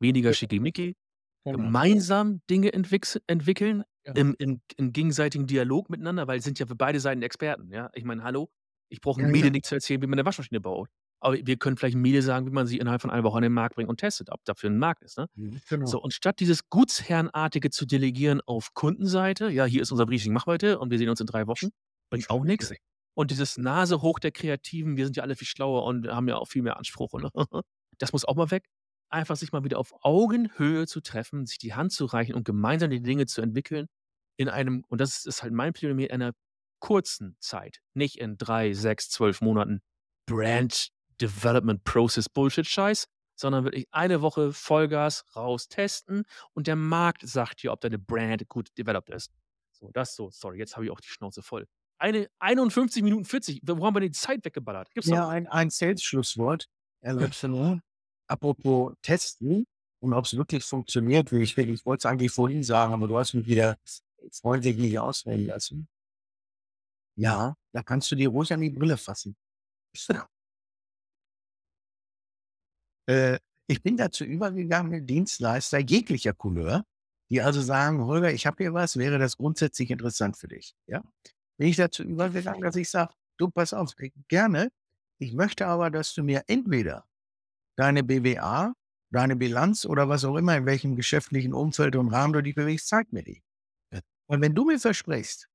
weniger ja, Schickimicki, genau. gemeinsam Dinge entwicks entwickeln Ja. im im im gegenseitigen Dialog miteinander, weil es sind ja für beide Seiten Experten, ja? Ich meine, hallo, ich brauche Ja, Mädel ja. nicht zu erzählen, wie man 'ne Waschmaschine baut. Aber wir können vielleicht 'm Mädel sagen, wie man sie innerhalb von einer Woche an den Markt bringt und testet, ob dafür 'n Markt ist, ne? Mhm, genau. So, und statt dieses Gutsherrenartige zu delegieren auf Kundenseite: „Ja, hier ist unser Briefing, mach heute und wir sehen uns in 3 Wochen“, bringt auch nix. Und dieses Nase hoch der Kreativen, wir sind ja alle viel schlauer und haben ja auch viel mehr Anspruch und das muss auch mal weg. Einfach sich mal wieder auf Augenhöhe zu treffen, sich die Hand zu reichen und gemeinsam die Dinge zu entwickeln in einem und das ist halt mein Plädoyer, einer kurzen Zeit, nicht in 3, 6, 12 Monaten Brand Development Process Bullshit-Scheiß, sondern wirklich eine Woche Vollgas raus testen und der Markt sagt dir, ob deine Brand gut developed ist. So, das so. Sorry, jetzt habe ich auch die Schnauze voll. Eine 51 Minuten 40. Wo haben wir die Zeit weggeballert? Gibt's Ja, ein ein Sales-Schlusswort. Nur? Apropos testen und ob's wirklich funktioniert, wie ich ich wollte es eigentlich vorhin sagen, aber du hast mich wieder freundlich nicht ausreden lassen. Ja, da kannst du dir ruhig an die Brille fassen. Äh, ich bin dazu übergegangen, Dienstleister jeglicher Couleur, die also sagen: „Holger, ich habe hier was, wäre das grundsätzlich interessant für dich?“ Ja? Bin ich dazu übergegangen, dass ich sage: „Du, pass auf, äh, gerne. Ich möchte aber, dass du mir entweder deine BWA, deine Bilanz oder was auch immer, in welchem geschäftlichen Umfeld und Rahmen du dich bewegst, zeig mir die. Und wenn du mir versprichst,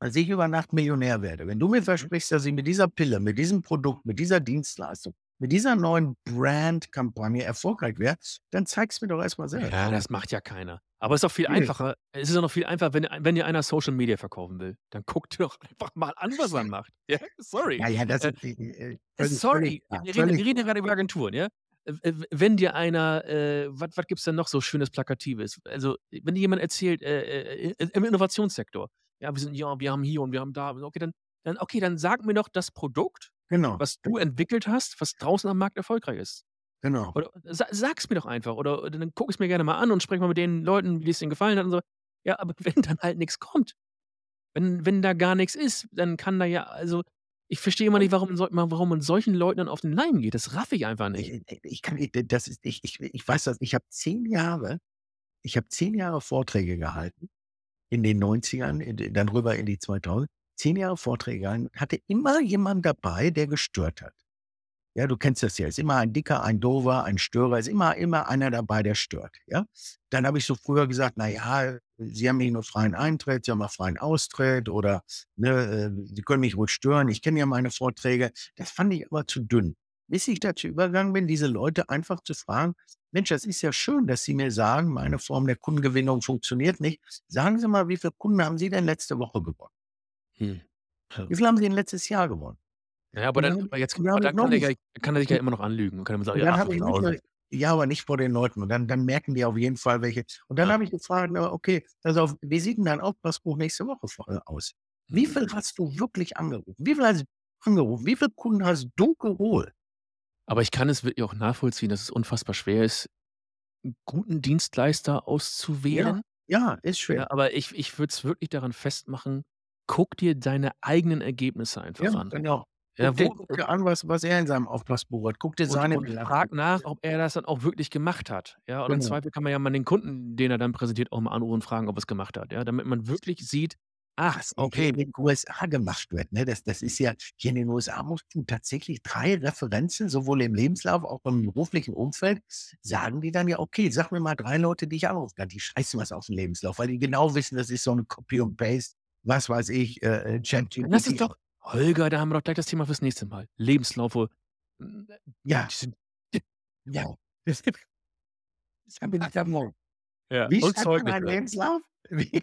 dass ich über Nacht Millionär werde, wenn du mir Mhm. versprichst, dass ich mit dieser Pille, mit diesem Produkt, mit dieser Dienstleistung, mit dieser neuen Brand-Kampagne erfolgreich werde, dann zeig's mir doch erst mal selbst. Ja, das macht ja keiner. Aber es ist doch viel einfacher es ist doch noch viel einfacher, wenn wenn dir einer Social Media verkaufen will, dann guck dir doch einfach mal an, was er macht. Ja, sorry. Ja, ja, das Äh, ist, äh, äh, äh, völlig sorry, völlig wir reden wir reden ja grade über Agenturen, ja? Wenn dir einer, äh was was gibt's denn noch so schönes Plakatives? Also, wenn dir jemand erzählt, äh, äh, äh, im Innovationssektor, ja, wir sind ja, wir haben hier und wir haben da. Okay, dann dann okay, dann sag mir doch das Produkt, Genau. was du entwickelt hast, was draußen am Markt erfolgreich ist. Genau. Oder sa sag's mir doch einfach oder oder dann gucke ich's mir gerne mal an und spreche mal mit den Leuten, wie es denen gefallen hat und so. Ja, aber wenn dann halt nix kommt, wenn wenn da gar nix ist, dann kann da ja also, ich verstehe immer nicht, warum warum man solchen Leuten dann auf den Leim geht. Das raff ich einfach nicht. Äh, äh, ich kann nicht das ist ich ich ich weiß das, ich habe 10 Jahre ich habe 10 Jahre Vorträge gehalten in den 90ern, in dann rüber in die 2000 10 Jahre Vorträge gehalten, hatte immer jemand dabei, der gestört hat. Ja, du kennst das ja. Ist immer ein Dicker, ein Dover, ein Störer, ist immer immer einer dabei, der stört, ja? Dann habe ich so früher gesagt: „Na ja, Sie haben nicht nur freien Eintritt, Sie haben auch freien Austritt oder, ne, äh, Sie können mich ruhig stören, ich kenne ja meine Vorträge.“ Das fand ich aber zu dünn. Bis ich dazu übergegangen bin, diese Leute einfach zu fragen: „Mensch, das ist ja schön, dass Sie mir sagen, meine Form der Kundengewinnung funktioniert nicht. Sagen Sie mal, wie viele Kunden haben Sie denn letzte Woche gewonnen? Hm. Wie viel haben Sie denn letztes Jahr gewonnen?“ Ja, aber dann dann jetzt aber dann kann er ja kann er sich ja immer noch anlügen und kann immer sagen: „Ja, ich nicht 8000.“ mal ja, aber nicht vor den Leuten. Und dann dann merken die auf jeden Fall welche und dann Ja. habe ich gefragt: „Na, okay, pass auf, wie sieht 'n dein Auftragsbuch nächste Woche äh, aus? Wie Mhm. viel hast du wirklich angerufen? Wie viel hast du angerufen? Wie viele Kunden hast du geholt?“ Aber ich kann es wirklich auch nachvollziehen, dass es unfassbar schwer ist, 'n guten Dienstleister Ja, auszuwählen. ja, ist schwer. Ja, aber ich ich würde es wirklich daran festmachen, guck dir deine eigenen Ergebnisse einfach Ja, an. genau. Ja, Guck dir wo guck dir an, was was er in seinem Auftragsbuch hat. Guck dir und seine und frag nach, dir ob er das dann auch wirklich gemacht hat, ja? Und im Genau. Zweifel kann man ja mal den Kunden, den er dann präsentiert, auch mal anrufen und fragen, ob er's gemacht hat, ja? Damit man wirklich sieht: „Ach, okay.“ hier in den USA gemacht wird, ne? Das das ist ja hier in den USA musst du tatsächlich 3 Referenzen, sowohl im Lebenslauf, auch im beruflichen Umfeld sagen die dann ja: „Okay, sag mir mal 3 Leute, die ich anrufen kann.“ Die scheißen was auf'n Lebenslauf, weil die genau wissen, das ist so 'ne Copy und Paste, was weiß ich, äh, äh, Dann lass uns ChatGPT. doch Holger, da haben wir doch gleich das Thema fürs nächste Mal. Lebensläufe, hm, äh, Ja. Ja. Da bin ich dabei. Ja, Wie und Zeugnisse. Lebenslauf? Wie?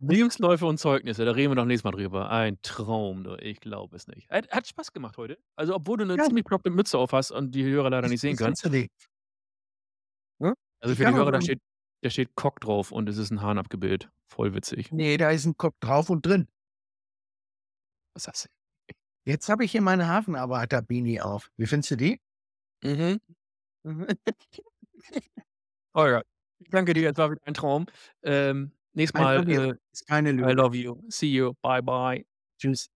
Lebensläufe und Zeugnisse, da reden wir doch nächstes Mal drüber. Ein Traum, du, ich glaube es nicht. Hat hat Spaß gemacht heute. Also, obwohl du 'ne Ja. ziemlich bekloppte Mütze auf hast und die Hörer leider nicht sehen können. Ne? Also, für die Hörer, da steht da steht Cock drauf und es ist 'n Hahn abgebildet. Voll witzig. Ne, da ist 'n Kopf drauf und drin. Was ist das denn? Jetzt habe ich hier meine Hafenarbeiter-Beanie auf. Wie findest du die? Mhm. Holger, ich danke dir, es war wieder ein Traum. Ähm, nächstes Mal, äh, ist keine I Lüge. love you. See you. Bye, bye. Tschüss.